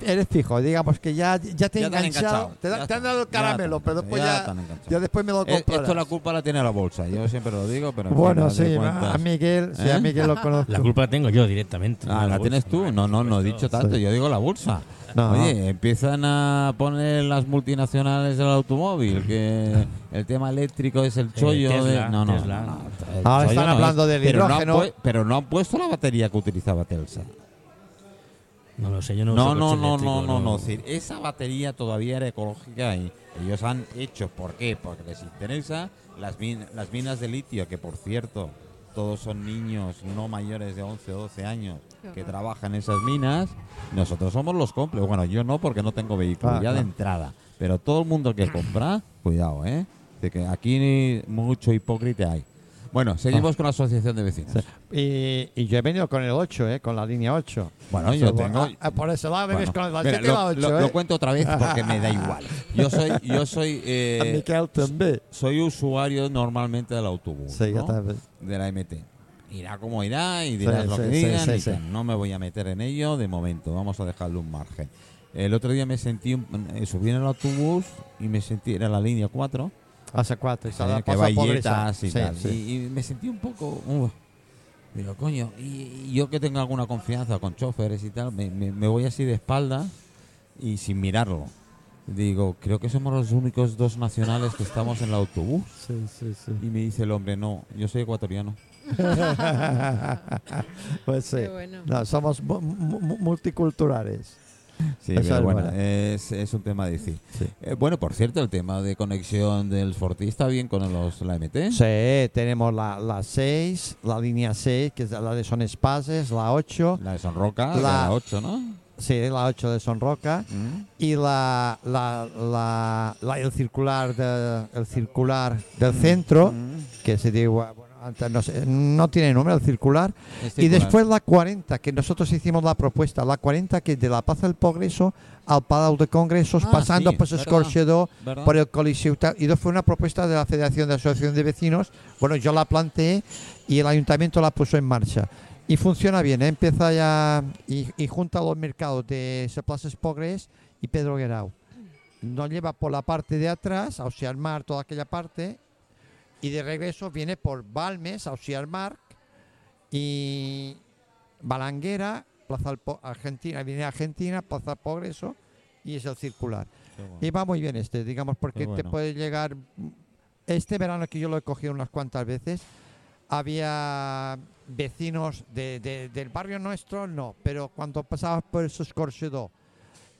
Eres fijo, digamos que ya, ya te he Ya te han enganchado, te, da- ya te han dado el caramelo, pero después ya ya, después me lo Eh, comprarás. Esto la culpa la tiene la bolsa. Yo siempre lo digo, pero. Bueno, sí, cuentas. a Miguel, sí, a ¿Eh? Miguel lo conozco. La culpa la tengo yo directamente. Ah, no ¿la tienes tú? No, no, no he dicho tanto. Sí. Yo digo la bolsa. No. Oye, empiezan a poner las multinacionales del automóvil, que el tema eléctrico es el chollo de... Tesla, No, no, Tesla. no, Ahora chollo están no hablando es. del pero hidrógeno. No han pero no han puesto la batería que utilizaba Telsa. No lo sé, yo no No, uso no, no, no, no, no. esa batería todavía era ecológica y ellos han hecho, ¿por qué? Porque les interesa las, min- las minas de litio, que por cierto, todos son niños no mayores de 11 o 12 años Qué que horror. trabajan en esas minas. Nosotros somos los cómplices. Bueno, yo no porque no tengo vehículo Ah, ya de ah. entrada. Pero todo el mundo que compra, cuidado, ¿eh? De que aquí mucho hipócrita hay. Bueno, seguimos Ah. con la asociación de vecinos. Y, y yo he venido con el 8, ¿eh? con la línea 8. Bueno, yo tengo- ah, ah, por eso lado venís Bueno, con la mira, 7 y la lo, 8. lo- ¿eh? lo cuento otra vez porque me da igual. Yo soy, yo soy, eh, soy usuario normalmente del autobús, Sí, ¿no? de la MT. Irá como irá y dirás Sí, lo sí, que digan. sí, y sí. tal. No me voy a meter en ello de momento. Vamos a dejarle un margen. El otro día me sentí, eh, subí en el autobús y me sentí, era la línea 4, Hace 4. que valletas y tal. Y, y me sentí un poco. uh, digo, coño, y, y yo que tengo alguna confianza con choferes y tal, me, me- me voy así de espaldas y sin mirarlo. Digo, creo que somos los únicos dos nacionales que estamos en el autobús. Sí, sí, sí. Y me dice el hombre, no, yo soy ecuatoriano. pues sí. Qué bueno. No, somos mu- mu- multiculturales. Sí, pero es bueno, es, es un tema decir. Sí. Eh, bueno, por cierto, el tema de conexión del Forti está bien con los, la MT. Sí, tenemos la, la 6, la línea 6, que es la de Son Espases, la 8, La de Sonroca, La- la, 8, ¿no? sí, la 8 de Son Roca, Mm. y la, la, la- la- el circular de- el circular del centro, Mm. que se digo, bueno, no, sé, no tiene número el circular, y después la 40, que nosotros hicimos la propuesta, la 40 que es de la Plaza del Progreso al Palau de Congresos, Ah, pasando sí, por ¿Verdad? por el Coliseo y fue una propuesta de la Federación de Asociación de Vecinos. Bueno, yo la planteé y el ayuntamiento la puso en marcha. Y funciona bien, ¿eh? empieza ya y, y junta los mercados de Plazas Pogres y Pedro Guerau. Nos lleva por la parte de atrás, a Mar, toda aquella parte, y de regreso viene por Balmes, a Mar y Balanguera, Plaza Argentina, viene Argentina, Plaza Progreso y es el circular. Bueno. Y va muy bien este, digamos, porque te puede llegar. Este verano que yo lo he cogido unas cuantas veces, había vecinos de- de- del barrio nuestro, no, pero cuando pasabas por el Escorxedó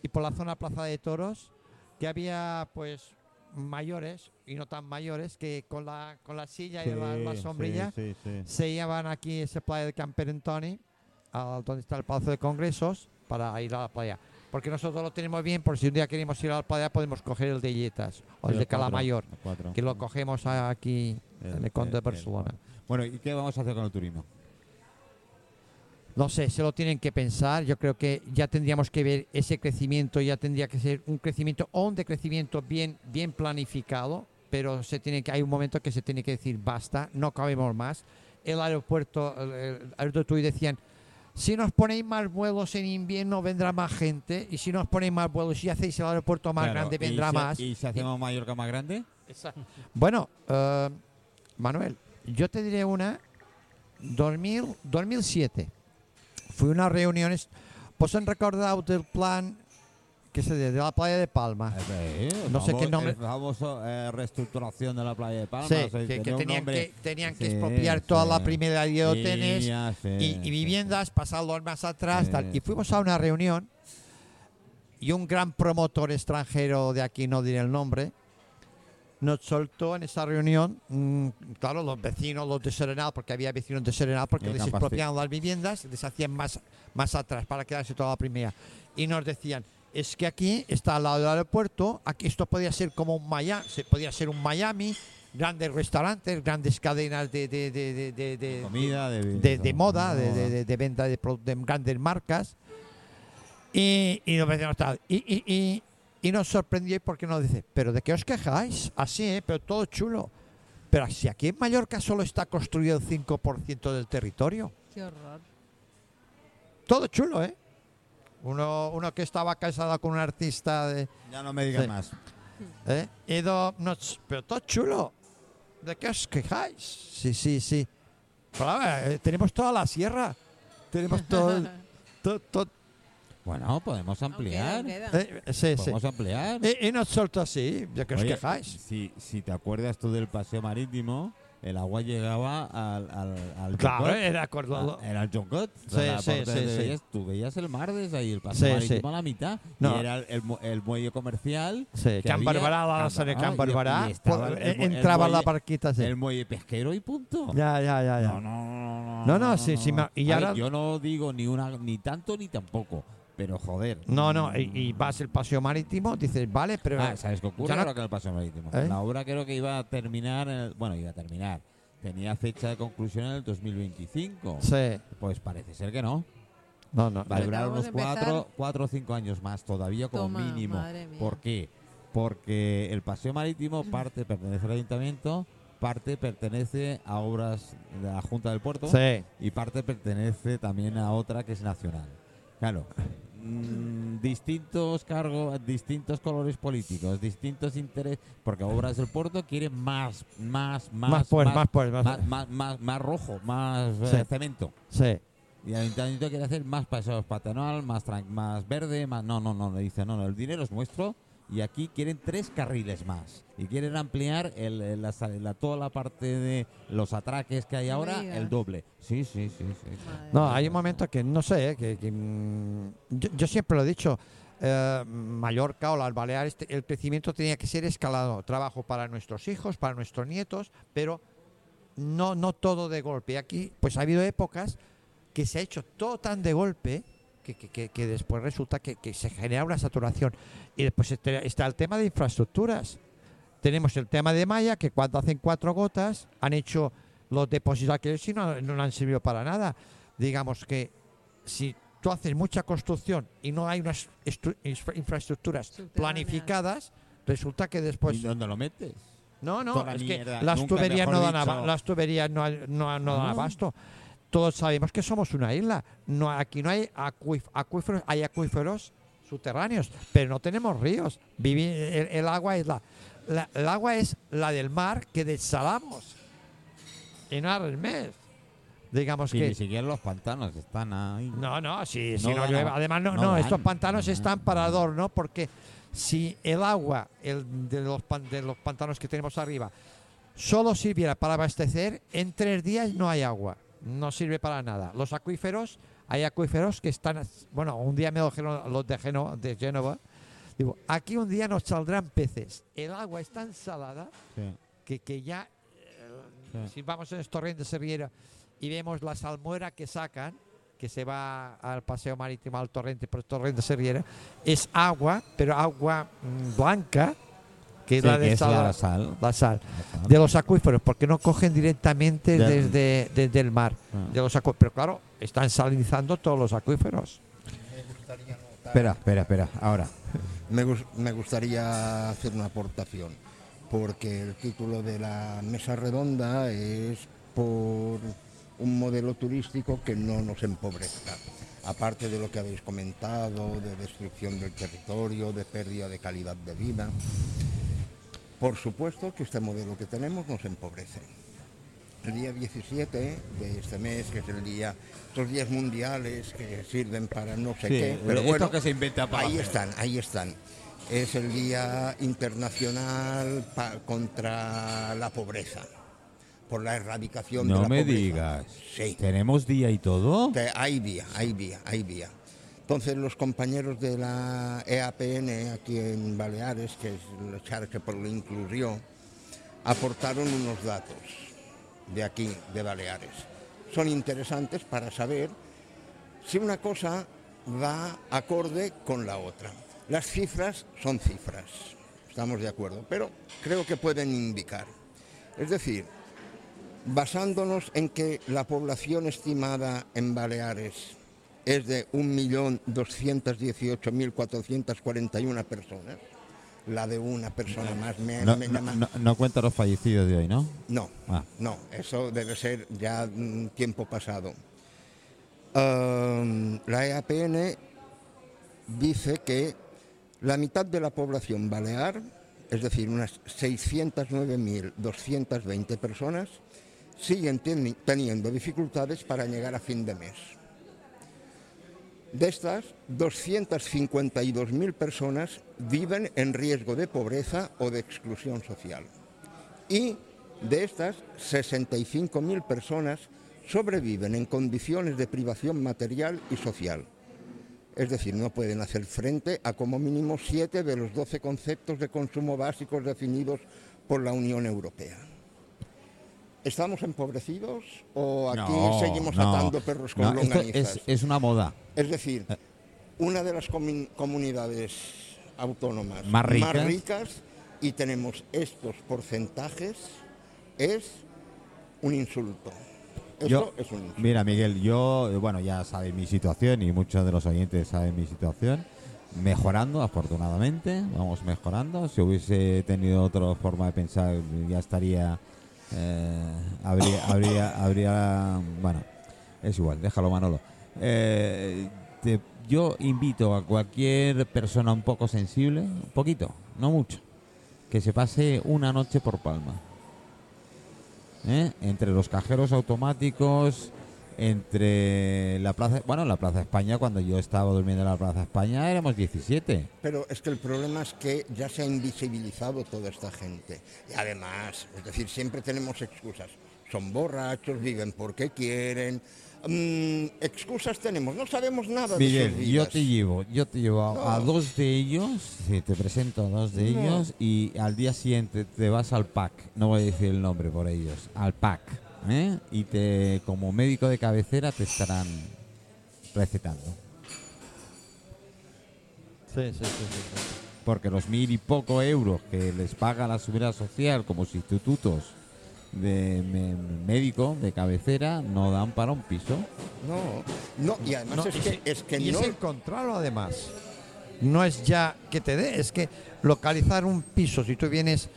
y por la zona Plaza de Toros, que había pues mayores y no tan mayores que con la, con la silla y la, la Sí, sombrilla sí, sí, sí. se llevan aquí ese playa de Camperentoni, a donde está el Palacio de Congresos, para ir a la playa. Porque nosotros lo tenemos bien, por si un día queremos ir a la playa podemos coger el de Yetas o el Sí, de Calamayor, que lo cogemos aquí en el Conde de Barcelona. Bueno, ¿y qué vamos a hacer con el turismo? No sé, se lo tienen que pensar. Yo creo que ya tendríamos que ver ese crecimiento, ya tendría que ser un crecimiento o un decrecimiento bien, bien planificado, pero se tiene que, hay un momento que se tiene que decir basta, no cabemos más. El aeropuerto, el, aeropuerto y decían, si nos ponéis más vuelos en invierno vendrá más gente y si nos ponéis más vuelos y hacéis el aeropuerto más Claro, grande ¿y vendrá si- más. ¿Y si hacemos Mallorca más grande? Bueno, eh, Manuel, yo te diré una. 2000, 2007. Fui a unas reuniones. Pues han recordado del plan que se de, la playa de Palma. Eh, No sé qué nombre- El famoso eh, reestructuración de la playa de Palma. Sí, o sea, que, tenía tenían, nombre- que, tenían que Sí, expropiar toda la sí. primera de hoteles Sí, y, y sí, viviendas, pasarlos más atrás. Sí, tal. Y sí. fuimos a una reunión y un gran promotor extranjero de aquí, no diré el nombre, nos soltó en esa reunión, mm, claro, los vecinos, los de Serenal, porque había vecinos de Serenal, porque les expropiaban las viviendas, les hacían más, más atrás para quedarse toda la primera. Y nos decían, es que aquí está al lado del aeropuerto, aquí esto podía ser como un Miami, podía ser un Miami, grandes restaurantes, grandes cadenas de, de, de, de- de- de- Comida, de, moda, de, de- de- de venta de, grandes marcas. Y, y y, y, nos sorprendió porque nos dice, pero ¿de qué os quejáis? Así, ¿eh? pero todo chulo. Pero si aquí en Mallorca solo está construido el 5% del territorio. Qué horror. Todo chulo, ¿eh? Uno, uno que estaba casado con un artista de... Ya no me digas Sí. más. ¿eh? Y do- nos- pero todo chulo. ¿De qué os quejáis? Sí, sí, sí. Pero, ver, eh, tenemos toda la sierra. Tenemos todo... el- todo- todo- Bueno, podemos queda, ampliar. aún queda. eh, sí, sí. Podemos ampliar. Y, y nos soltó así. ¿De qué os Oye, quejáis? Si, si te acuerdas tú del paseo marítimo, el agua llegaba al, al, al Claro, era acuerdo. Ah, Era el Jongot. Sí, sí, sí, sí. Tú veías el mar desde ahí, el paseo Sí, marítimo sí. a la mitad. No. Y era el, el el muelle comercial. Sí, que Can Barberá, la sala de Can el mu- el entraba la muelle- barquita así. El muelle pesquero y punto. Ya, ya, ya, ya. No, no, no, no. No, no, sí, sí, me- y ahora- yo no digo ni una ni tanto ni tampoco, pero joder. No, no, y, y vas el paseo marítimo, dices, vale, pero. Ah, ¿sabes qué ocurre ya no- ahora con el paseo marítimo? ¿Eh? La obra creo que iba a terminar, el- bueno, iba a terminar. Tenía fecha de conclusión en el 2025. Sí, Pues parece ser que no. no, no. Va a durar unos cuatro, cuatro o cinco años más todavía como Toma, mínimo. madre mía. ¿Por qué? Porque el paseo marítimo parte pertenece al ayuntamiento, parte pertenece a obras de la Junta del Puerto Sí, y parte pertenece también a otra que es nacional. Claro, mm, distintos cargos, distintos colores políticos, distintos intereses, porque Obras del Puerto quiere más, más, más, más pues, más pues, más. más, más, más- más rojo, más eh, cemento. Sí, Y el ayuntamiento quiere hacer más paseos patronal, más, tran- más verde, más... No, no, no, le dice, no, no, el dinero es nuestro y aquí quieren tres carriles más. Y quieren ampliar el, el- la, sal- la- toda la parte de los atraques que hay ahora, el doble. Sí, sí, sí, sí. Madre No, hay un momento que no sé, eh, que, que, mm, yo, yo siempre lo he dicho, eh, Mallorca o las Baleares, el crecimiento tenía que ser escalado, trabajo para nuestros hijos, para nuestros nietos, pero no, no todo de golpe. Aquí, pues ha habido épocas que se ha hecho todo tan de golpe que, que- que- que después resulta que, que se genera una saturación. Y después este- está el tema de infraestructuras. Tenemos el tema de Maya, que cuando hacen cuatro gotas han hecho los depósitos aquellos y no, no han servido para nada. Digamos que si tú haces mucha construcción y no hay unas estru- infra- infraestructuras planificadas, resulta que después... ¿Y dónde lo metes? No, no, es mierda, que las tuberías no dan, las tuberías no, no, no dan abasto. Todos sabemos que somos una isla. No, aquí no hay acuíf- acuíferos, hay acuíferos subterráneos, pero no tenemos ríos. Vivi- el, el agua es la, la- el agua es la del mar que desalamos. Y no al mes. Digamos que ni siquiera los pantanos están ahí. no, no, si, si No llueve. Además, no, no estos pantanos No están para adorno porque si el agua el de, los pan- de los pantanos que tenemos arriba solo sirviera para abastecer, en tres días no hay agua. No sirve para nada. Los acuíferos, hay acuíferos que están. Bueno, un día me lo dijeron los de, Geno- de Génova. Digo, aquí un día nos saldrán peces. El agua es tan salada Sí, que, que ya, eh, Sí. si vamos en el torrente de Serviera y vemos la salmuera que sacan, que se va al paseo marítimo al torrente, por el torrente de Serviera, es agua, pero agua mm, blanca, que es Sí, la que de es sal- la sal. la sal, La sal. de los acuíferos, porque no cogen directamente desde, desde el mar. Ah. De los acu- pero claro, están salinizando todos los acuíferos. Espera, espera, espera. Ahora. Me, me gustaría hacer una aportación, porque el título de la mesa redonda es por un modelo turístico que no nos empobrezca. Aparte de lo que habéis comentado, de destrucción del territorio, de pérdida de calidad de vida. Por supuesto que este modelo que tenemos nos empobrece. El día 17 de este mes, que es el día, estos días mundiales que sirven para no sé Sí, qué, pero esto bueno, que se inventa para ahí están, ahí están. Es el Día Internacional pa- contra la Pobreza, por la erradicación de No la me pobreza. digas. Sí, ¿Tenemos día y todo? hay vía, hay vía, hay vía. Entonces los compañeros de la EAPN aquí en Baleares, que es la charge por la inclusión, aportaron unos datos de aquí, de Baleares. Son interesantes para saber si una cosa va acorde con la otra. Las cifras son cifras, estamos de acuerdo, pero creo que pueden indicar. Es decir, basándonos en que la población estimada en Baleares es de 1.218.441 personas, la de una persona más me, No, me no, llama- no- no cuenta los fallecidos de hoy, ¿no? no, Ah. no, eso debe ser ya tiempo pasado. La EAPN dice que la mitad de la población balear, es decir, unas 609.220 personas, siguen teni- teniendo dificultades para llegar a fin de mes. De estas, 252.000 personas viven en riesgo de pobreza o de exclusión social. Y de estas, 65.000 personas sobreviven en condiciones de privación material y social. Es decir, no pueden hacer frente a como mínimo siete de los 12 conceptos de consumo básicos definidos por la Unión Europea. ¿Estamos empobrecidos o aquí No, seguimos no, atando perros con no, esto longanizas? es, es una moda. Es decir, una de las comunidades autónomas Más ricas. ricas y tenemos estos porcentajes es un insulto. Eso Yo- es un insulto. Mira, Miguel, yo, eh, bueno, ya sabes mi situación y muchos de los oyentes saben mi situación. Mejorando, afortunadamente, vamos mejorando. Si hubiese tenido otra forma de pensar, ya estaría. Eh, habría, habría, habría. Bueno, es igual, déjalo, Manolo. Eh, yo invito a cualquier persona un poco sensible, un poquito, no mucho, que se pase una noche por Palma. ¿eh? entre los cajeros automáticos, entre la plaza, bueno, la Plaza España, cuando yo estaba durmiendo en la Plaza España éramos 17. Pero es que el problema es que ya se ha invisibilizado toda esta gente. Y además, es decir, siempre tenemos excusas. Son borrachos, viven porque quieren. Mm, excusas tenemos, no sabemos nada de Miguel, sus yo vidas. te llevo, yo te llevo a, dos de ellos, sí, te presento a dos de No. ellos y al día siguiente te vas al PAC, no voy a decir el nombre por ellos, al PAC, ¿eh? y te como médico de cabecera te estarán recetando. Sí, sí, sí, sí, sí. porque los mil y poco euros que les paga la seguridad social como institutos de me- médico de cabecera no dan para un piso. No, no, y además No, es y que, es que y no. es encontrarlo además. No es ya que te dé, es que localizar un piso, si tú vienes,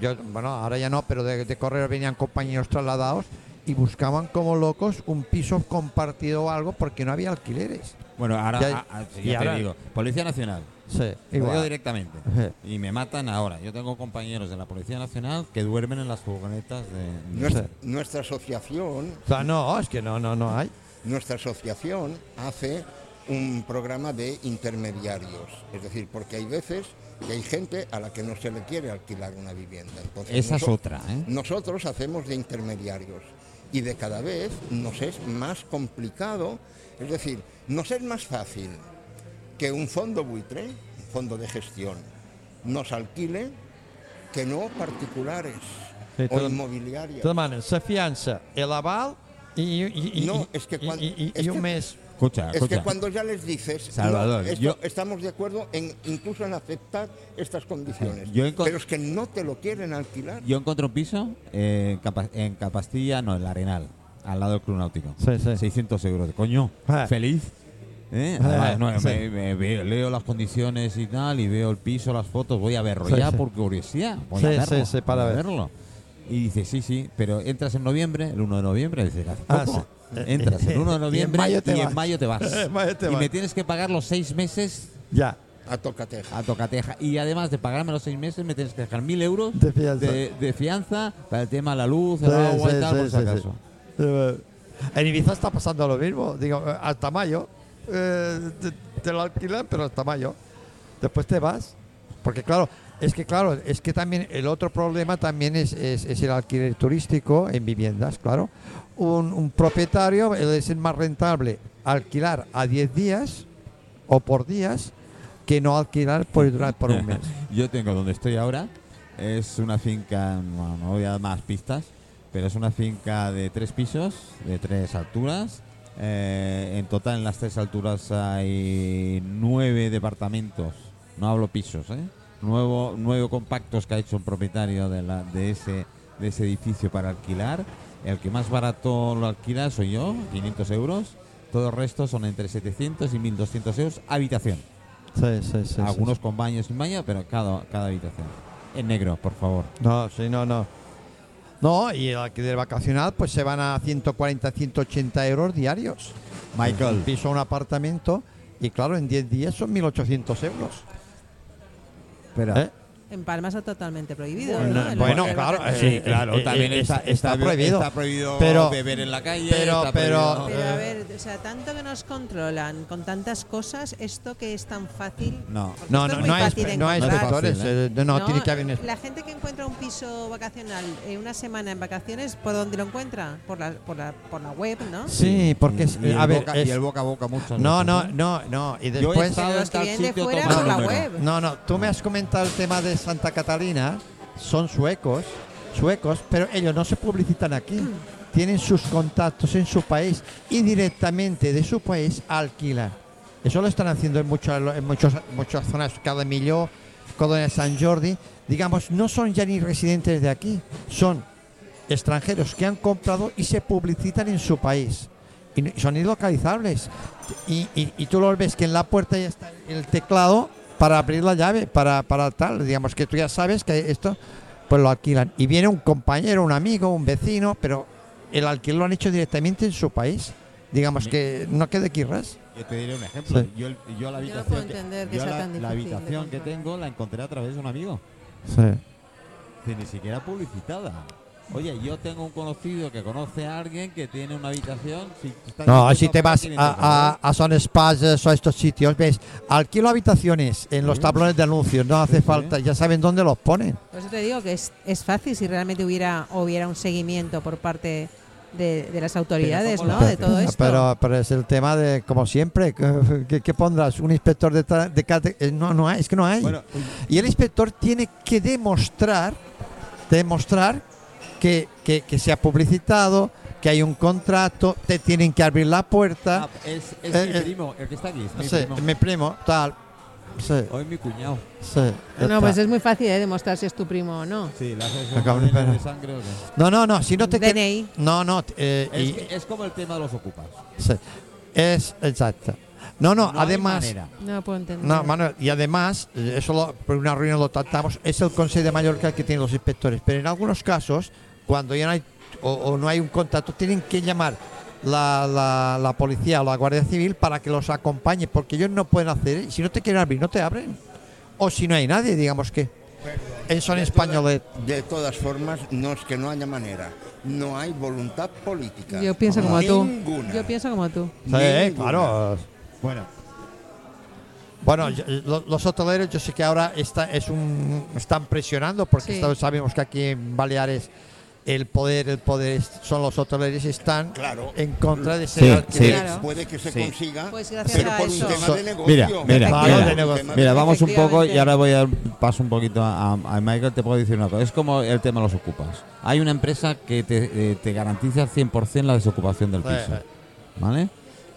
yo, bueno, ahora ya no, pero de, de correr venían compañeros trasladados y buscaban como locos un piso compartido o algo porque no había alquileres. Bueno, ahora, Ya- ah, ah, ahora- te digo, Policía Nacional. Sí, Lo igual. directamente. Sí. Y me matan ahora. Yo tengo compañeros de la Policía Nacional que duermen en las furgonetas de... Nuestra, Sí. nuestra asociación, O sea, no, es que no, no, no hay. nuestra asociación hace un programa de intermediarios. Es decir, porque hay veces que hay gente a la que no se le quiere alquilar una vivienda. Entonces, Esa es otra, ¿eh? Nosotros hacemos de intermediarios y de cada vez nos es más complicado, es decir, nos es más fácil que un fondo buitre, un fondo de gestión, nos alquile que no particulares Sí, o inmobiliarias. Te demanen la fiança, el aval y, y- y- No, es que y- y- es un que- mes. Escucha, Es escucha. que cuando ya les dices, Salvador, no, esto- yo- estamos de acuerdo en incluso en aceptar estas condiciones, Yo pero es que no te lo quieren alquilar. Yo encontré un piso en, Capa- en Capastilla, no, en la Arenal, al lado del Club Náutico. Sí, sí. 600 euros. Coño, Ah. feliz. ¿Eh? Ah, Además, no, sí. me- me veo- leo las condiciones y tal, y veo el piso, las fotos, voy a verlo Sí, ya sí. por curiosidad. Voy Sí, a verlo, sí, sí, para voy a ver. verlo. Y dice, sí, sí, pero entras en noviembre, el 1 de noviembre, dices, hace Ah. Entras el 1 de Y en noviembre mayo te y en vas. mayo te vas. En mayo te y vas. me tienes que pagar los seis meses Ya. A tocateja. a tocateja. Y además de pagarme los seis meses, me tienes que dejar mil euros De fianza. de, de fianza para el tema de la luz, el Sí, agua sí, y tal, sí, por si sí, sí. acaso. Eh, En Ibiza está pasando lo mismo. Digo, eh, hasta mayo. eh, te, te lo alquilan, pero hasta mayo. Después te vas. Porque claro, es que claro, es que también el otro problema también es, es- es el alquiler turístico en viviendas, claro. Un, un propietario eh, es más rentable alquilar a 10 días o por días que no alquilar por, durar por un mes. Yo tengo donde estoy ahora, es una finca, no voy a dar más pistas, pero es una finca de tres pisos, de tres alturas. Eh, en total en las tres alturas hay nueve departamentos, no hablo pisos, ¿eh? Nuevo, nueve compactos que ha hecho el propietario de, la, de, ese, de ese edificio para alquilar. El que más barato lo alquila soy yo, 500 euros. Todo el resto son entre 700 y 1200 euros habitación. Sí, sí, sí. Algunos sí. con baño sin baño, pero cada, cada habitación. En negro, por favor. No, sí, no, no. No, y el alquiler vacacional pues se van a 140, 180 euros diarios. Michael. Un piso, un apartamento, y claro, en 10 días son 1.800 euros. Espera. ¿eh? En Palma está totalmente prohibido. Bueno, ¿no? Bueno, claro, vacacional. sí, claro, también eh, está, está- está prohibido. Está prohibido Pero- beber en la calle. pero- está pero- Pero a Eh. ver, o sea, tanto que nos controlan con tantas cosas, esto que es tan fácil. No. No, no, no hay, no hay eh, no, tiene que haber La gente que encuentra un piso vacacional en una semana en vacaciones, ¿por dónde lo encuentra? Por la, por la, por la web, ¿no? Sí, porque es, y, el a ver, boca, es- y el boca a boca muchas no, no, ¿eh? no, no, y Yo he después estado en tal sitio, fuera por la web. No, no, tú me has comentado el tema de Santa Catalina, son suecos, suecos, pero ellos no se publicitan aquí. Tienen sus contactos en su país y directamente de su país alquilan. Eso lo están haciendo en, muchos en muchos, muchas zonas, cada Milló, Colonia San Jordi. Digamos, no son ya ni residentes de aquí, son extranjeros que han comprado y se publicitan en su país. Y son ilocalizables. Y, y- y tú lo ves que en la puerta ya está el teclado para abrir la llave, para, para tal. Digamos que tú ya sabes que esto, pues lo alquilan. Y viene un compañero, un amigo, un vecino, pero el alquiler lo han hecho directamente en su país. Digamos que no quede quirras. Yo te diré un ejemplo. Sí. Yo, el- yo la Yo no habitación, puedo que- entender que yo sea la, tan habitación que tengo la encontré a través de un amigo. Sí. Que ni siquiera publicitada. Oye, yo tengo un conocido que conoce a alguien que tiene una habitación. Si está No, si te vas 500 a, a, a Son Spas o a estos sitios, ves, alquilo habitaciones en los Sí. tablones de anuncios, no hace Sí, sí. falta, ya saben dónde los ponen. Por eso te digo que es, es fácil si realmente hubiera, hubiera un seguimiento por parte de, de las autoridades, ¿cómo ¿no? De todo esto. Pero, pero es el tema de, como siempre, que, que- que pondrás un inspector de, de eh, no, no hay, es que no hay. Bueno, y el inspector tiene que demostrar, demostrar que, que, que se ha publicitado, que hay un contrato, te tienen que abrir la puerta. ah, es, es Eh, mi eh, primo, el que está aquí. Es mi Sí, primo. mi primo, tal. Sí, Hoy mi cuñado. sí, No, pues es muy fácil de demostrar si es tu primo o no. Sí, de de ver. sangre o. No, no, no, si no te... DNI. No, no, eh, Es, y- que- es como el tema de los ocupas. sí, es exacto. No, no, No además... manera. No lo puedo entender. No, Manuel, y además, eh, eso lo- por una reunión lo tratamos, es el Consejo de Mallorca el que tiene los inspectores, pero en algunos casos, cuando ya no hay o, o no hay un contacto, tienen que llamar la, la- la policía o la Guardia Civil para que los acompañe, porque ellos no pueden hacer, si no te quieren abrir, no te abren. O si no hay nadie, digamos que. En son De todas- De todas formas, no es que no haya manera, no hay voluntad política. Yo pienso como tú. Ninguna. Yo pienso como tú. Sí, Ninguna. claro. Bueno, Bueno, yo- lo- los hoteleros yo sé que ahora está, es un, están presionando porque Sí. sabemos que aquí en Baleares el poder, el poder son los hoteleros están Claro. en contra de ese Sí, alquiler. sí. Claro. Puede que se Sí. consiga, Pues pero por un tema So- de negocio. mira, mira, mira. de negocio. Mira, vamos un poco y ahora voy a dar paso un poquito a, a Michael. Te puedo decir una cosa. Es como el tema de los ocupas. Hay una empresa que te, eh, te garantiza 100% la desocupación del piso. sí. ¿Vale?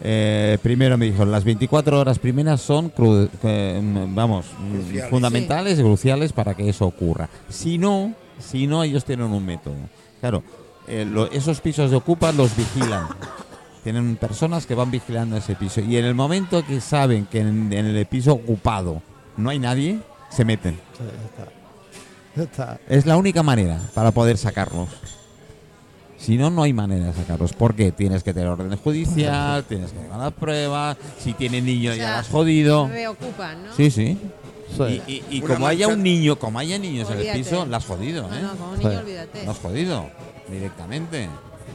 Eh, primero me dijo, las 24 horas primeras son, cru- eh, vamos, Cruciales. fundamentales y cruciales para que eso ocurra. Si no, si no, ellos tienen un método. Claro, eh, lo- esos pisos de ocupas los vigilan. Tienen personas que van vigilando ese piso. Y en el momento que saben que en, en el piso ocupado no hay nadie, se meten. Sí, ya está. Ya está. Es la única manera para poder sacarlos. Si no, no hay manera de sacarlos. Porque tienes que tener orden judicial, tienes que llevar las pruebas. Si tiene niño, O ya sea, has jodido. Reocupan, ¿no? Sí, sí. Sí. Y, y- y Una como haya un niño, como haya niños en el piso, las has jodido, No, ¿eh? no, como un niño, Sí. olvídate. Lo has jodido directamente.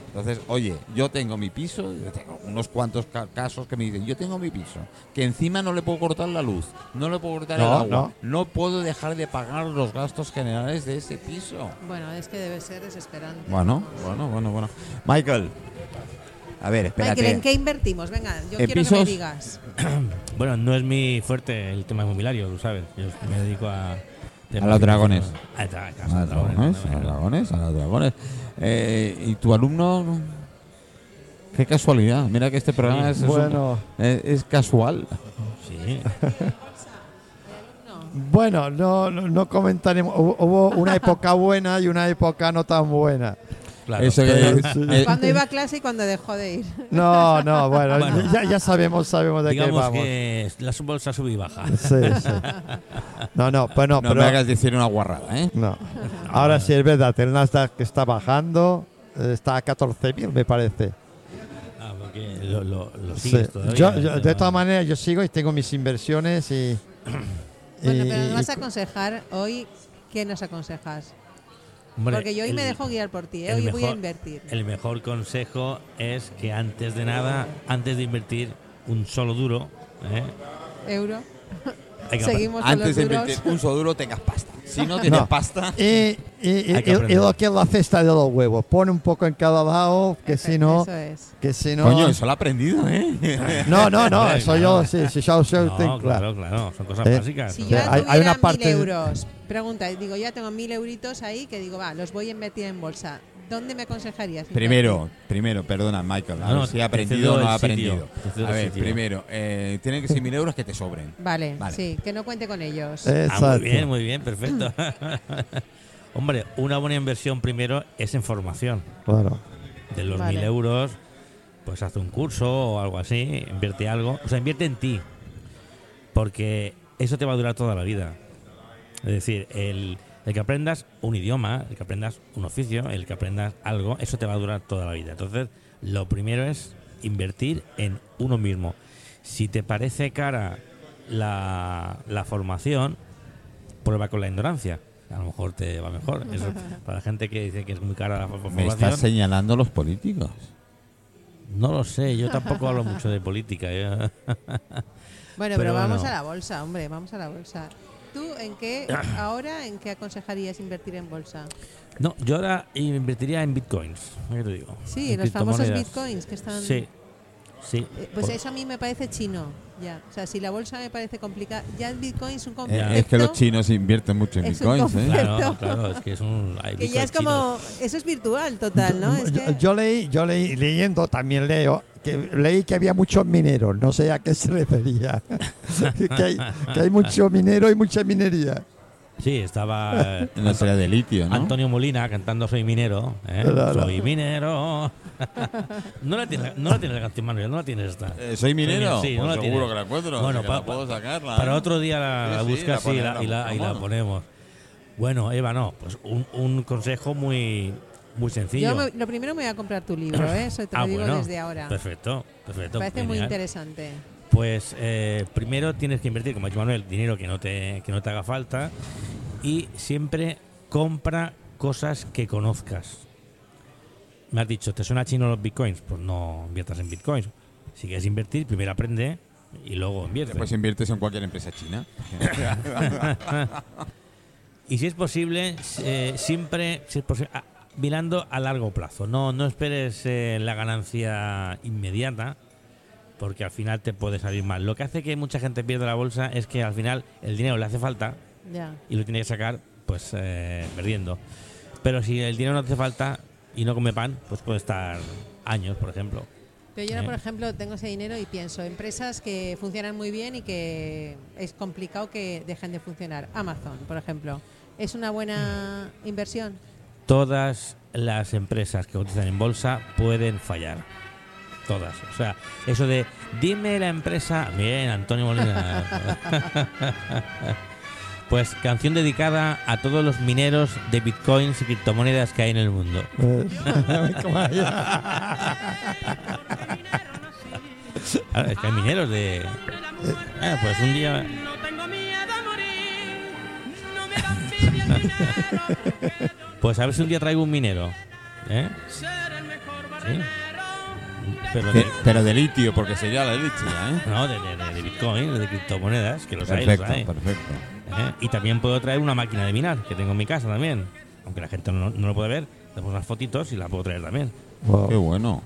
Entonces, oye, yo tengo mi piso, yo tengo unos cuantos ca- casos que me dicen, yo tengo mi piso, que encima no le puedo cortar la luz, no le puedo cortar el No, agua, no. puedo dejar de pagar los gastos generales de ese piso. Bueno, es que debe ser desesperante. Bueno, bueno, bueno, bueno. Michael, a ver, espérate. Michael, ¿en qué invertimos? Venga, yo ¿En quiero que pisos? me digas. Bueno, no es mi fuerte el tema inmobiliario, tú sabes. Yo me dedico a, A los dragones. A los dragones, a los dragones, a los dragones. Eh, ¿Y tu alumno? Qué casualidad. Mira que este programa es, es un- Bueno, es- es casual. Sí. bueno, no, no, no comentaremos. Hubo una época buena y una época no tan buena. Claro. Eso que- Sí. eh, Cuando iba a clase y cuando dejó de ir. No, no, bueno, Bueno. Ya, ya sabemos, sabemos de qué Digamos vamos. que la bolsa sube y baja. Sí, sí. No, no, bueno, no pero me hagas decir una guarrada, ¿eh? no. Ahora sí es verdad, el Nasdaq está bajando, eh, está a 14.000 me parece. Ah, porque lo, lo, lo Sí. sigues todavía. Yo- yo- de todas maneras, yo sigo y tengo mis inversiones y. Bueno, y- pero nos vas a aconsejar hoy. ¿Qué nos aconsejas? Hombre, Porque yo hoy me dejo guiar por ti, ¿eh? hoy voy a invertir. El mejor consejo es que antes de nada, antes de invertir un solo duro, ¿eh? Euro. Hay que Seguimos Antes de invertir un solo duro tengas pasta. Si no tienes No. pasta, Y, y- y- y- lo que es la cesta de los huevos. Pone un poco en cada lado, que si no. Eso es. Que si no. coño, eso lo he aprendido, ¿eh? No, no, no, eso yo, sí, sí, yo, yo No, tengo claro. claro, claro, son cosas Eh, básicas. Si yo hay- hay una mil parte- euros, pregunta, digo, ya tengo mil euritos ahí que digo, va, los voy a invertir en bolsa. ¿Dónde me aconsejarías? Primero, primero, perdona, Michael, a No, ver si ha aprendido o no ha aprendido. A ver, sitio. primero, eh, tienen que ser mil euros que te sobren. Vale, Vale. sí, que no cuente con ellos. Ah, Exacto. muy bien, muy bien, perfecto. Hombre, una buena inversión primero es en formación. Claro. De los Vale. mil euros, pues hace un curso o algo así, invierte algo. O sea, invierte en ti. Porque eso te va a durar toda la vida. Es decir, el, el que aprendas un idioma, el que aprendas un oficio, el que aprendas algo, eso te va a durar toda la vida. Entonces, lo primero es invertir en uno mismo. Si te parece cara la, la formación, prueba con la ignorancia. A lo mejor te va mejor. Eso, para la gente que dice que es muy cara la for- Me estás formación, señalando los políticos. no lo sé. Yo tampoco hablo mucho de política. yo- Bueno, Pero pero, vamos bueno. a la bolsa, hombre, vamos a la bolsa. ¿Tú en qué, ahora, en qué aconsejarías invertir en bolsa? No, yo ahora invertiría en bitcoins. ¿qué te digo? Sí, En los famosos bitcoins que están... Sí, sí. Eh, Pues eso a mí me parece chino, ya. O sea, si la bolsa me parece complicada, ya el bitcoin es un Eh, concepto es que los chinos invierten mucho en Es un bitcoins, ¿eh? Claro, claro, es que es un. hay que ya es chinos. como... Eso es virtual total, ¿no? Es Yo, que- yo leí, yo leí, leyendo, también leo, que leí que había muchos mineros, no sé a qué se refería. que, hay, que hay mucho minero y mucha minería. Sí, estaba. eh, No sería de litio, ¿no? Antonio Molina cantando Soy minero. ¿eh? Soy minero. no la tienes, no la tienes la canción, Manuel, no la tienes esta. Eh, ¿Soy minero? Sí, Pues no la seguro tienes. que la encuentro. Bueno, pa- la puedo sacarla. Para ¿eh? otro día la, Sí, la sí, buscas la y, la, ponemos, y, la, y la ponemos. Bueno, Eva, no, pues un, un consejo muy, muy sencillo. Yo me- lo primero me voy a comprar tu libro, ¿eh? Eso te lo Ah, digo bueno, desde ahora. Perfecto, perfecto. Me parece muy interesante. Pues eh, primero tienes que invertir, como ha dicho Manuel, dinero que no te, que no te haga falta y siempre compra cosas que conozcas. Me has dicho, ¿te suena chino los bitcoins? Pues no inviertas en bitcoins. Si quieres invertir, primero aprende y luego invierte. Después inviertes en cualquier empresa china. Y si es posible, eh, siempre si es posi- a- mirando a largo plazo. No, no esperes eh, la ganancia inmediata, porque al final te puede salir mal. Lo que hace que mucha gente pierda la bolsa es que al final el dinero le hace falta Ya. y lo tiene que sacar pues eh, perdiendo. Pero si el dinero no hace falta y no come pan, pues puede estar años, por ejemplo. Pero yo ahora, Eh. por ejemplo, tengo ese dinero y pienso, empresas que funcionan muy bien y que es complicado que dejen de funcionar. Amazon, por ejemplo, ¿es una buena inversión? Todas las empresas que cotizan en bolsa pueden fallar. Todas. O sea, eso de dime la empresa. Bien, Antonio Molina. pues canción dedicada a todos los mineros de bitcoins y criptomonedas que hay en el mundo. Eh. Claro, es que hay mineros de. Ah, pues un día. No tengo miedo a morir, no me Pues a ver si un día traigo un minero. ¿Eh? ser el mejor Sí. Barrenero. Pero de, pero de litio, porque sería la leche ¿eh? no, de, de, bitcoin, de criptomonedas, que los hay, Perfecto, los hay. perfecto. ¿eh? Y también puedo traer una máquina de minar, que tengo en mi casa también. Aunque la gente no, no lo puede ver, tengo unas fotitos y la puedo traer también. Wow. Qué bueno.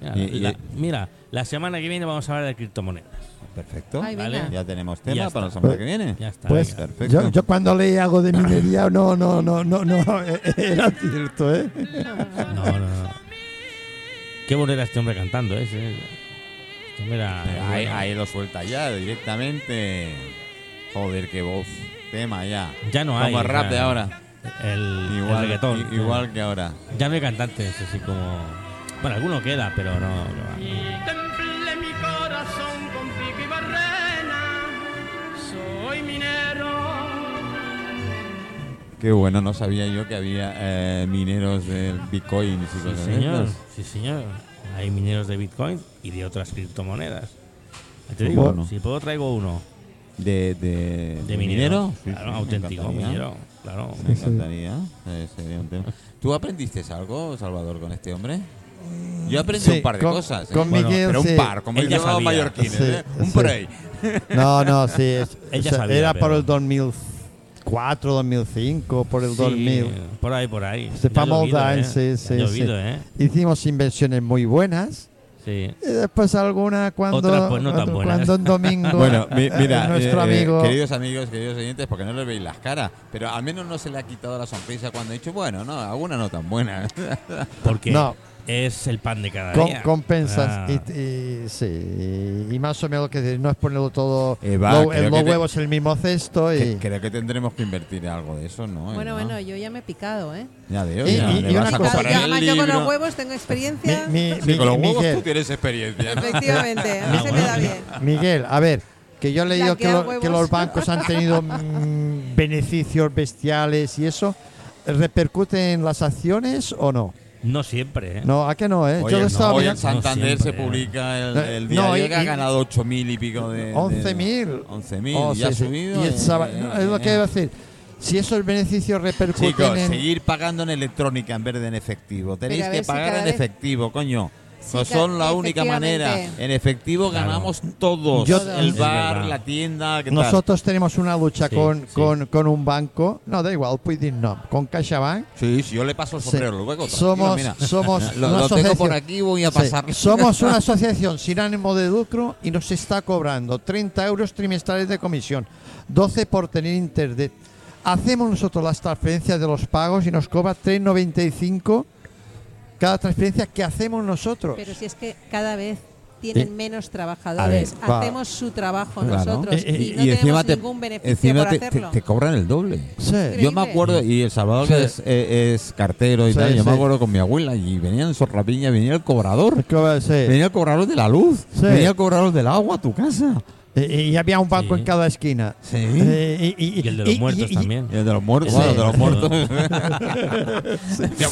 Mira, Y- y- la, mira, la semana que viene vamos a hablar de criptomonedas. Perfecto. Ay, Vale. Ya tenemos tema para la semana que viene. Ya está. Pues. Perfecto. yo, yo cuando leí algo de minería, no, no, no, no, no, era cierto, ¿eh? No, no, no. Qué bueno era este hombre cantando, ¿eh? Este hombre era. Ahí, bueno. ahí lo suelta ya directamente. Joder, qué voz. Tema ya. Ya no hay. Como el rap de ahora. El, el Igual, reggaetón. igual que ahora. Ya no hay cantantes así como. Bueno, alguno queda, pero no. no. Y templé mi corazón con pico y barrena. Soy minero. Qué bueno, no sabía yo que había eh, mineros del Bitcoin y Sí, cosas de señor. estas. Sí, señor. Hay mineros de Bitcoin y de otras criptomonedas. Te digo, bueno. si puedo traigo uno. ¿De, de, De minero. Sí, claro, sí, auténtico minero. Claro. Me encantaría. eh, sería un tema. ¿Tú aprendiste algo, Salvador, con este hombre? Yo aprendí Sí, un par de con- cosas. ¿eh? con Bueno, Miguel, pero un par, como ya sabía. mallorquines, Sí, ¿eh? Un por ahí. No, no, sí. es- o sea, sabía, era por pero- el 2004, 2005, por el Sí, 2000. Por ahí, por ahí. Este famoso llovido, Dine, ¿eh? sí, sí, llovido, sí. ¿eh? Hicimos inversiones muy buenas. Sí. Y después alguna cuando, Otras, pues, no tan cuando, un domingo Bueno, mi- mira, nuestro eh, eh, amigo queridos amigos, queridos oyentes, porque no les veis las caras, pero al menos no se le ha quitado la sonrisa cuando ha dicho, bueno, no, alguna no tan buena. Porque No. Es el pan de cada día. compensas Ah. y, y- sí, y más o menos que decir, no es ponerlo todo Eva, lo- que los huevos en el mismo cesto y, Que- Creo que tendremos que invertir en algo de eso, ¿no? Bueno, Eva? bueno, yo ya me he picado, ¿eh? Ya veo, Y- ya. y- una cosa- además, yo con los huevos tengo experiencia. mi- Sí, con los Mi- huevos Miguel. tú tienes experiencia, ¿no? Efectivamente, a mí Ah, se me da bien. Miguel, a ver, que yo he leído que, lo- los bancos han tenido mm, beneficios bestiales y eso. ¿Repercute en las acciones o no? No siempre, ¿eh? No, ¿a qué no? Eh? Hoy, yo lo en- estaba hoy en Santander No se publica el, Eh, el no, diario y- que ha y- ganado 8.000 y pico de... de- 11.000. 11.000, Oh, sí, ha sí. subido. Y el sábado- eh, no, es lo que iba a decir. Si esos beneficios repercuten Chicos, en. seguir pagando en electrónica en vez de en efectivo. Tenéis que si pagar cada en vez- efectivo, coño. Sí, ca- son la única manera. En efectivo Claro. ganamos todos. Yo- el bar, la tienda, ¿qué tal? Nosotros tenemos una lucha Sí, con, sí. Con, con un banco. No, da igual, Puidin no. Con CaixaBank. Sí, sí, yo le paso el Sí. sombrero luego. Somos, mira. somos Lo, una lo tengo por aquí, voy a Sí, pasar. Somos una asociación sin ánimo de lucro y nos está cobrando 30 euros trimestrales de comisión, 12 por tener internet. Hacemos nosotros las transferencias de los pagos y nos cobra 3,95 cada transferencia que hacemos nosotros. Pero si es que cada vez tienen Sí. menos trabajadores, va. hacemos su trabajo Claro. nosotros Eh, eh, y no tenemos ningún beneficio encima por te, hacerlo. te- te cobran el doble. Sí. Yo me acuerdo, y El Salvador Sí. es, eh, es cartero y Sí, tal, yo me acuerdo con mi abuela y venían en Sorrapiña, venía el cobrador. Sí. Venía el cobrador de la luz, Sí. venía el cobrador del agua a tu casa. Eh, Y había un banco Sí. en cada esquina. Sí. Eh, y, Y el de los muertos y- también. Y el de los muertos, Sí. bueno, el de los muertos.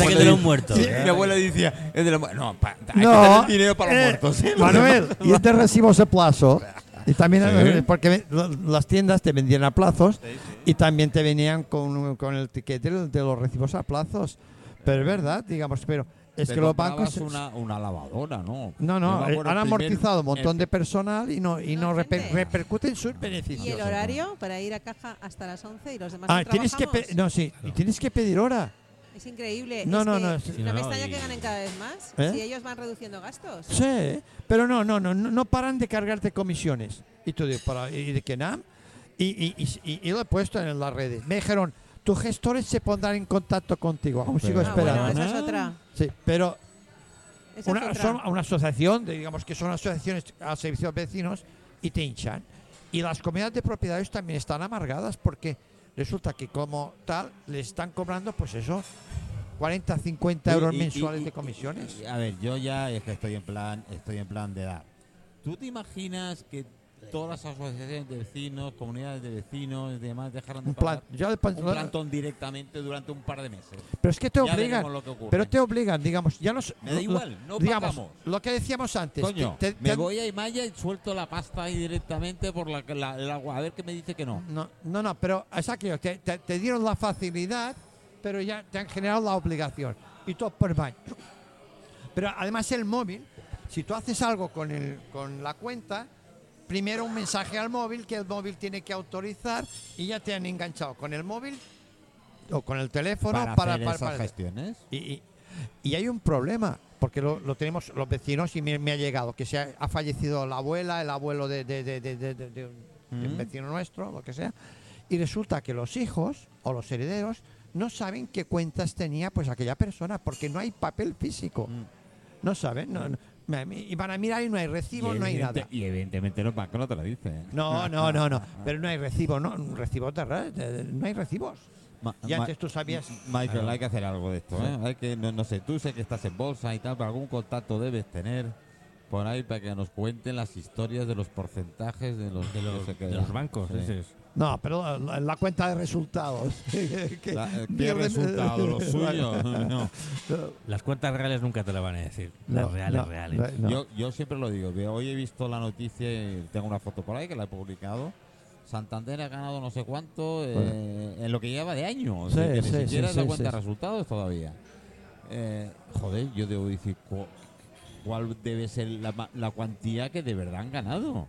Que de los muertos. Sí, mi abuela decía, el de los muertos. No, pa- hay que No, tener dinero para los eh, muertos. ¿eh? Manuel, y este recibos a plazo. Y también, Sí. porque las tiendas te vendían a plazos y también te venían con, con el ticket de, de los recibos a plazos. Pero es verdad, digamos, pero es Te que los bancos. Una, una lavadora, ¿no? No, no, eh, han primer- amortizado un montón el- de personal y no, y no, No, reper- repercuten sus ¿Y beneficios. el horario para ir a caja hasta las 11 y los demás Ah, no tienes que, no, sí, y tienes que pedir hora. Es increíble. No, es no, que no, sí, no no, me no, extraña y- que ganen cada vez más ¿Eh? si ellos van reduciendo gastos. Sí, pero no, no, no, no, paran de cargarte comisiones. Y tú dices, para, ¿y de qué nam? Y, y, y, y- y lo he puesto en las redes. Me dijeron, tus gestores se pondrán en contacto contigo. Aún sigo Pero- Ah, esperando. bueno, esa es otra. Sí, pero Esa una, es otra. son una asociación, de- digamos que son asociaciones a servicios vecinos y te hinchan. Y las comunidades de propietarios también están amargadas porque resulta que como tal le están cobrando, pues eso, 40, 50 euros Y- y- mensuales y- de comisiones. y- a ver, yo ya es que estoy en plan, estoy en plan de dar. ¿Tú te imaginas que todas las asociaciones de vecinos, comunidades de vecinos y demás dejaran de Un plan, pagar pon- un plantón directamente durante un par de meses? pero es que te Ya obligan. lo que. Pero te obligan, digamos, ya no s- Me da igual, no digamos, pagamos. lo que decíamos antes. Coño, te- te- me te- voy a Imaya y suelto la pasta ahí directamente por la, la- el agua. A ver qué me dice que no. No, no, no, pero es aquello, te, te- te dieron la facilidad, pero ya te han generado la obligación. Y todo por baño. Pero además el móvil, si tú haces algo con, el, con la cuenta, primero un mensaje al móvil que el móvil tiene que autorizar y ya te han enganchado con el móvil o con el teléfono para, para, hacer para- esas para- gestiones. y, y- y hay un problema. porque lo, lo tenemos los vecinos y me, me ha llegado que se ha, ha fallecido la abuela, el abuelo de, de- de- de un, Mm. vecino nuestro, lo que sea, y resulta que los hijos o los herederos no saben qué cuentas tenía pues aquella persona, porque no hay papel físico. Mm. No saben, no, no. Y van a mirar y no hay recibo, no hay nada. y evidentemente los bancos no te lo dicen. No, no, no, no. Pero no hay recibo, no, un recibo de- no hay recibos. Ma- Y antes tú sabías. Michael, Claro. hay que hacer algo de esto, ¿eh? Hay que, no, no sé, tú sé que estás en bolsa y tal, pero algún contacto debes tener por ahí para que nos cuenten las historias de los porcentajes de los, De los, de bancos, Sí. ese es. No, pero la, la cuenta de resultados. Que La- eh, ¿Qué pierden- resultado? ¿Lo suyo? No. Las cuentas reales nunca te lo van a decir. Las No, reales, no, reales. no. Yo, yo siempre lo digo, hoy he visto la noticia y tengo una foto por ahí que la he publicado. Santander ha ganado no sé cuánto eh, en lo que lleva de año. o sea, Sí, que sí, ni sí, siquiera es la cuenta sí. de resultados todavía. Eh, joder, yo debo decir cu- cuál debe ser la, ma- la cuantía que de verdad han ganado.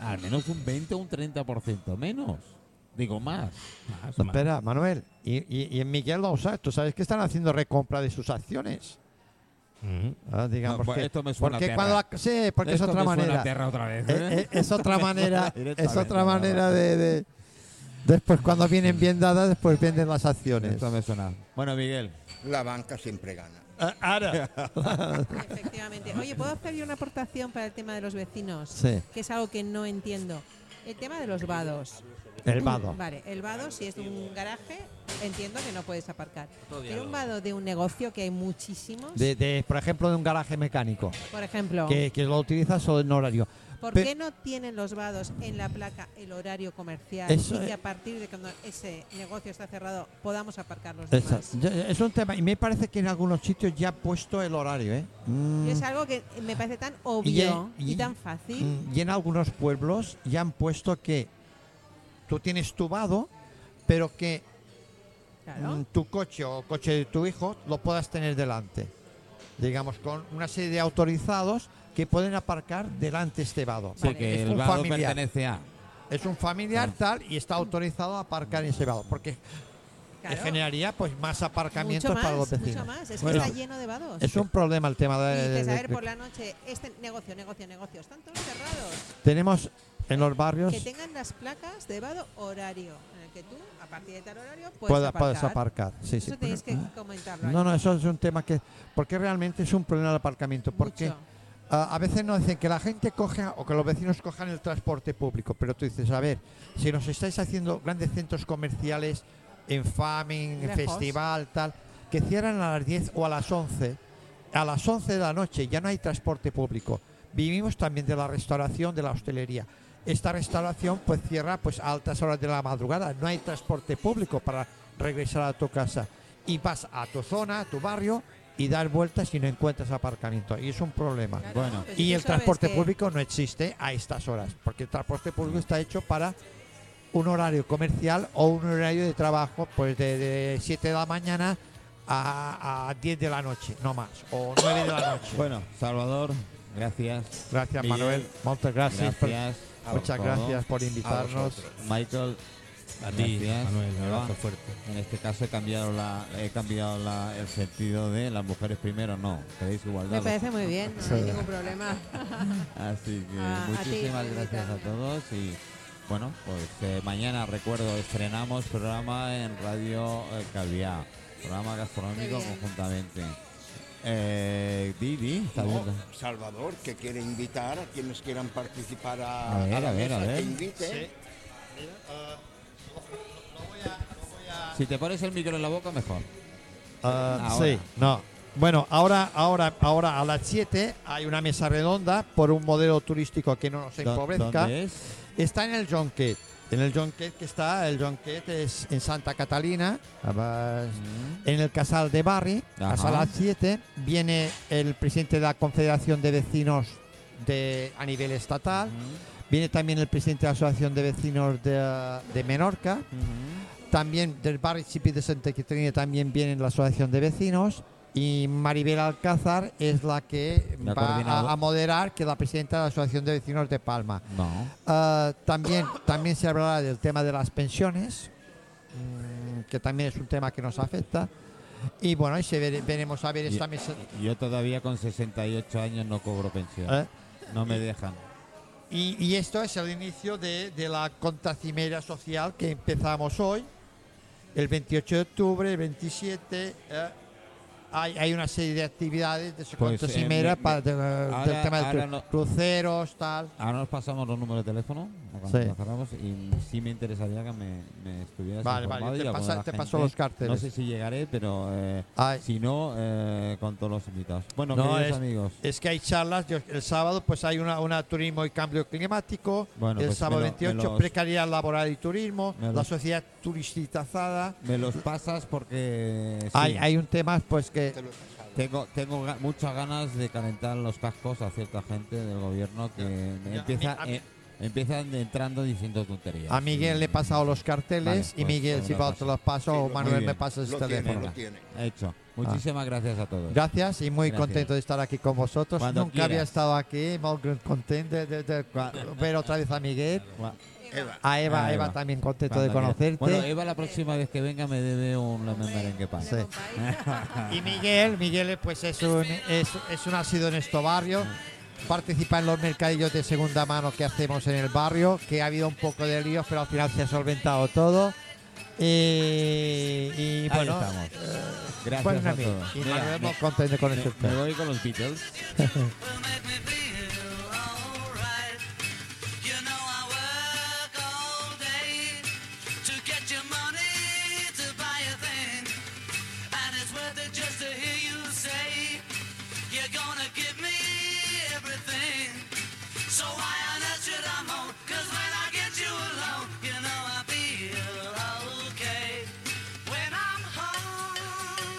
Al menos un 20 o un 30% menos. Digo más. Más, No, más. espera, Manuel. Y, y, y en Miguel Lausa, tú sabes que están haciendo recompra de sus acciones. Ujú. Ah, digamos No, pues que- esto me suena porque a cuando la- sí, porque Esto es otra me suena a manera. terra otra vez, Eh, ¿eh? eh, es otra manera. es otra manera de, de- Después, cuando vienen bien dadas, después venden las acciones. Esto me suena. Bueno, Miguel. La banca siempre gana. Ah, ahora. Efectivamente. Oye, ¿puedo hacer yo una aportación para el tema de los vecinos? Sí. Que es algo que no entiendo. El tema de los vados. El vado. Vale, el vado, si es de un garaje, entiendo que no puedes aparcar. Pero un vado de un negocio, que hay muchísimos, De, de, por ejemplo, de un garaje mecánico. por ejemplo, Que, que lo utilizas solo en horario. ¿Por Pe- qué no tienen los vados en la placa el horario comercial Eso y que a partir de cuando ese negocio está cerrado podamos aparcar los demás? es un tema. Y me parece que en algunos sitios ya ha puesto el horario, ¿eh? Mm. Es algo que me parece tan obvio y, y- tan fácil. Mm, Y en algunos pueblos ya han puesto que tú tienes tu vado, pero que Claro. mm, tu coche o coche de tu hijo lo puedas tener delante. Digamos, con una serie de autorizados que pueden aparcar delante este vado. Sí, Vale. que Es el un vado familiar. pertenece a. Es un familiar Ah. tal y está autorizado a aparcar en ese vado, porque Claro. generaría pues más aparcamientos mucho más, para los vecinos. Mucho más. Es Bueno, que está lleno de vados. Es un problema el tema de, y de- a ver, de- por la noche, este negocio, negocio, negocio, están todos cerrados. tenemos en los barrios Que tengan las placas de vado horario, en el que tú, a partir de tal horario, puedes aparcar. puedes aparcar. Sí, sí. Eso tenéis que comentarlo. No, ahí. no, eso es un tema que. Porque realmente es un problema el aparcamiento. Porque Mucho. Ah, a veces nos dicen que la gente coja o que los vecinos cojan el transporte público. Pero tú dices, a ver, si nos estáis haciendo grandes centros comerciales en Faming, en festival, tal, que cierran a las 10 o a las 11, a las 11 de la noche ya no hay transporte público. Vivimos también de la restauración, de la hostelería. Esta restauración pues cierra pues a altas horas de la madrugada. No hay transporte público para regresar a tu casa. Y vas a tu zona, a tu barrio y dar vueltas y no encuentras aparcamiento. Y es un problema. Claro, Bueno. pues Y el transporte que- público no existe a estas horas, porque el transporte público está hecho para un horario comercial o un horario de trabajo pues de, de 7 de la mañana a, a 10 de la noche, no más, o 9 de la noche. Bueno, Salvador, gracias. gracias Miguel, Manuel, muchas gracias. por- Gracias. por muchas todo. gracias por invitarnos. Michael, A ti. Manuel, un abrazo fuerte. en este caso he cambiado, la, he cambiado la- el sentido de las mujeres primero, no. Queréis igualdad. Me parece muy bien, no hay ningún problema. Así que A- a ti muchísimas gracias a todos y bueno, pues eh, mañana recuerdo estrenamos programa en Radio eh, Calviá, programa gastronómico conjuntamente. Eh, di, di, está No, bien. Salvador, que quiere invitar a quienes quieran participar a, A ver, a la a ver, a mesa, ver. que invite. Si te pones el micro en la boca, mejor. Ah, sí, no. Bueno, ahora, ahora, ahora a las 7 hay una mesa redonda por un modelo turístico que no nos ¿Dó- empobrezca. ¿Dónde es? Está en el John Kett. En el John Kett que está, el John Kett es en Santa Catalina, abas- en el Casal de Barri. Hasta las 7 viene el presidente de la Confederación de Vecinos de, a nivel estatal. Viene también el presidente de la Asociación de Vecinos de, de Menorca. También del barrio Chipi de Santa Catalina también viene la Asociación de Vecinos. Y Maribel Alcázar es la que La va a, a moderar, que es la presidenta de la Asociación de Vecinos de Palma. No. Ah, también, también se hablará del tema de las pensiones, mm, que también es un tema que nos afecta. Y bueno, y se vere- veremos a ver esta mesa. Yo todavía con 68 años no cobro pensión. ¿eh? No me dejan. Y, esto es el inicio de, la contracimera social que empezamos hoy, el 28 de octubre, el 27. eh, hay, hay una serie de actividades de Pues, eh, para de- del ahora- tema de no- cruceros, tal. Ahora nos pasamos los números de teléfono Sí. y sí me interesaría que me, me estuvieras Vale, vale, te pasa- te gente. paso los carteles. No sé si llegaré, pero eh, si no, eh, con todos los invitados. Bueno, No, queridos es- amigos, Es que hay charlas, yo- el sábado pues hay una, una turismo y cambio climático, Bueno, el pues sábado lo- me 28 los- precariedad laboral y turismo, la sociedad turistizada. me los pasas porque sí, Hay, hay un tema pues que Te lo he pasado. tengo, tengo ga- muchas ganas de calentar los cascos a cierta gente del gobierno que me Ya, empieza, a mí- a eh, empiezan entrando diciendo tonterías. a Miguel le he pasado los carteles Vale, y pues, Miguel pues si lo te los paso Sí, o lo- Manuel muy me bien. pasas el Lo tiene, teléfono. lo tiene. Hecho. Muchísimas gracias a todos. Gracias y muy Gracias. contento de estar aquí con vosotros. Cuando Nunca había quieras. estado aquí, muy contento de, de- de ver otra vez a Miguel. Eva. A Eva, A Eva, Eva. también contento Cuando de conocerte. Bueno, Eva la próxima vez que venga me debe un lemon merengue pan. Sí. Y Miguel, Miguel pues es un, es, es un nacido en este barrio. Participa en los mercadillos de segunda mano que hacemos en el barrio, que ha habido un poco de líos, pero al final se ha solventado todo. Y, y Ahí bueno, estamos. eh, Gracias pues, a todos. Y Mira, Manuel me- muy contento con Me, este me voy con los Beatles.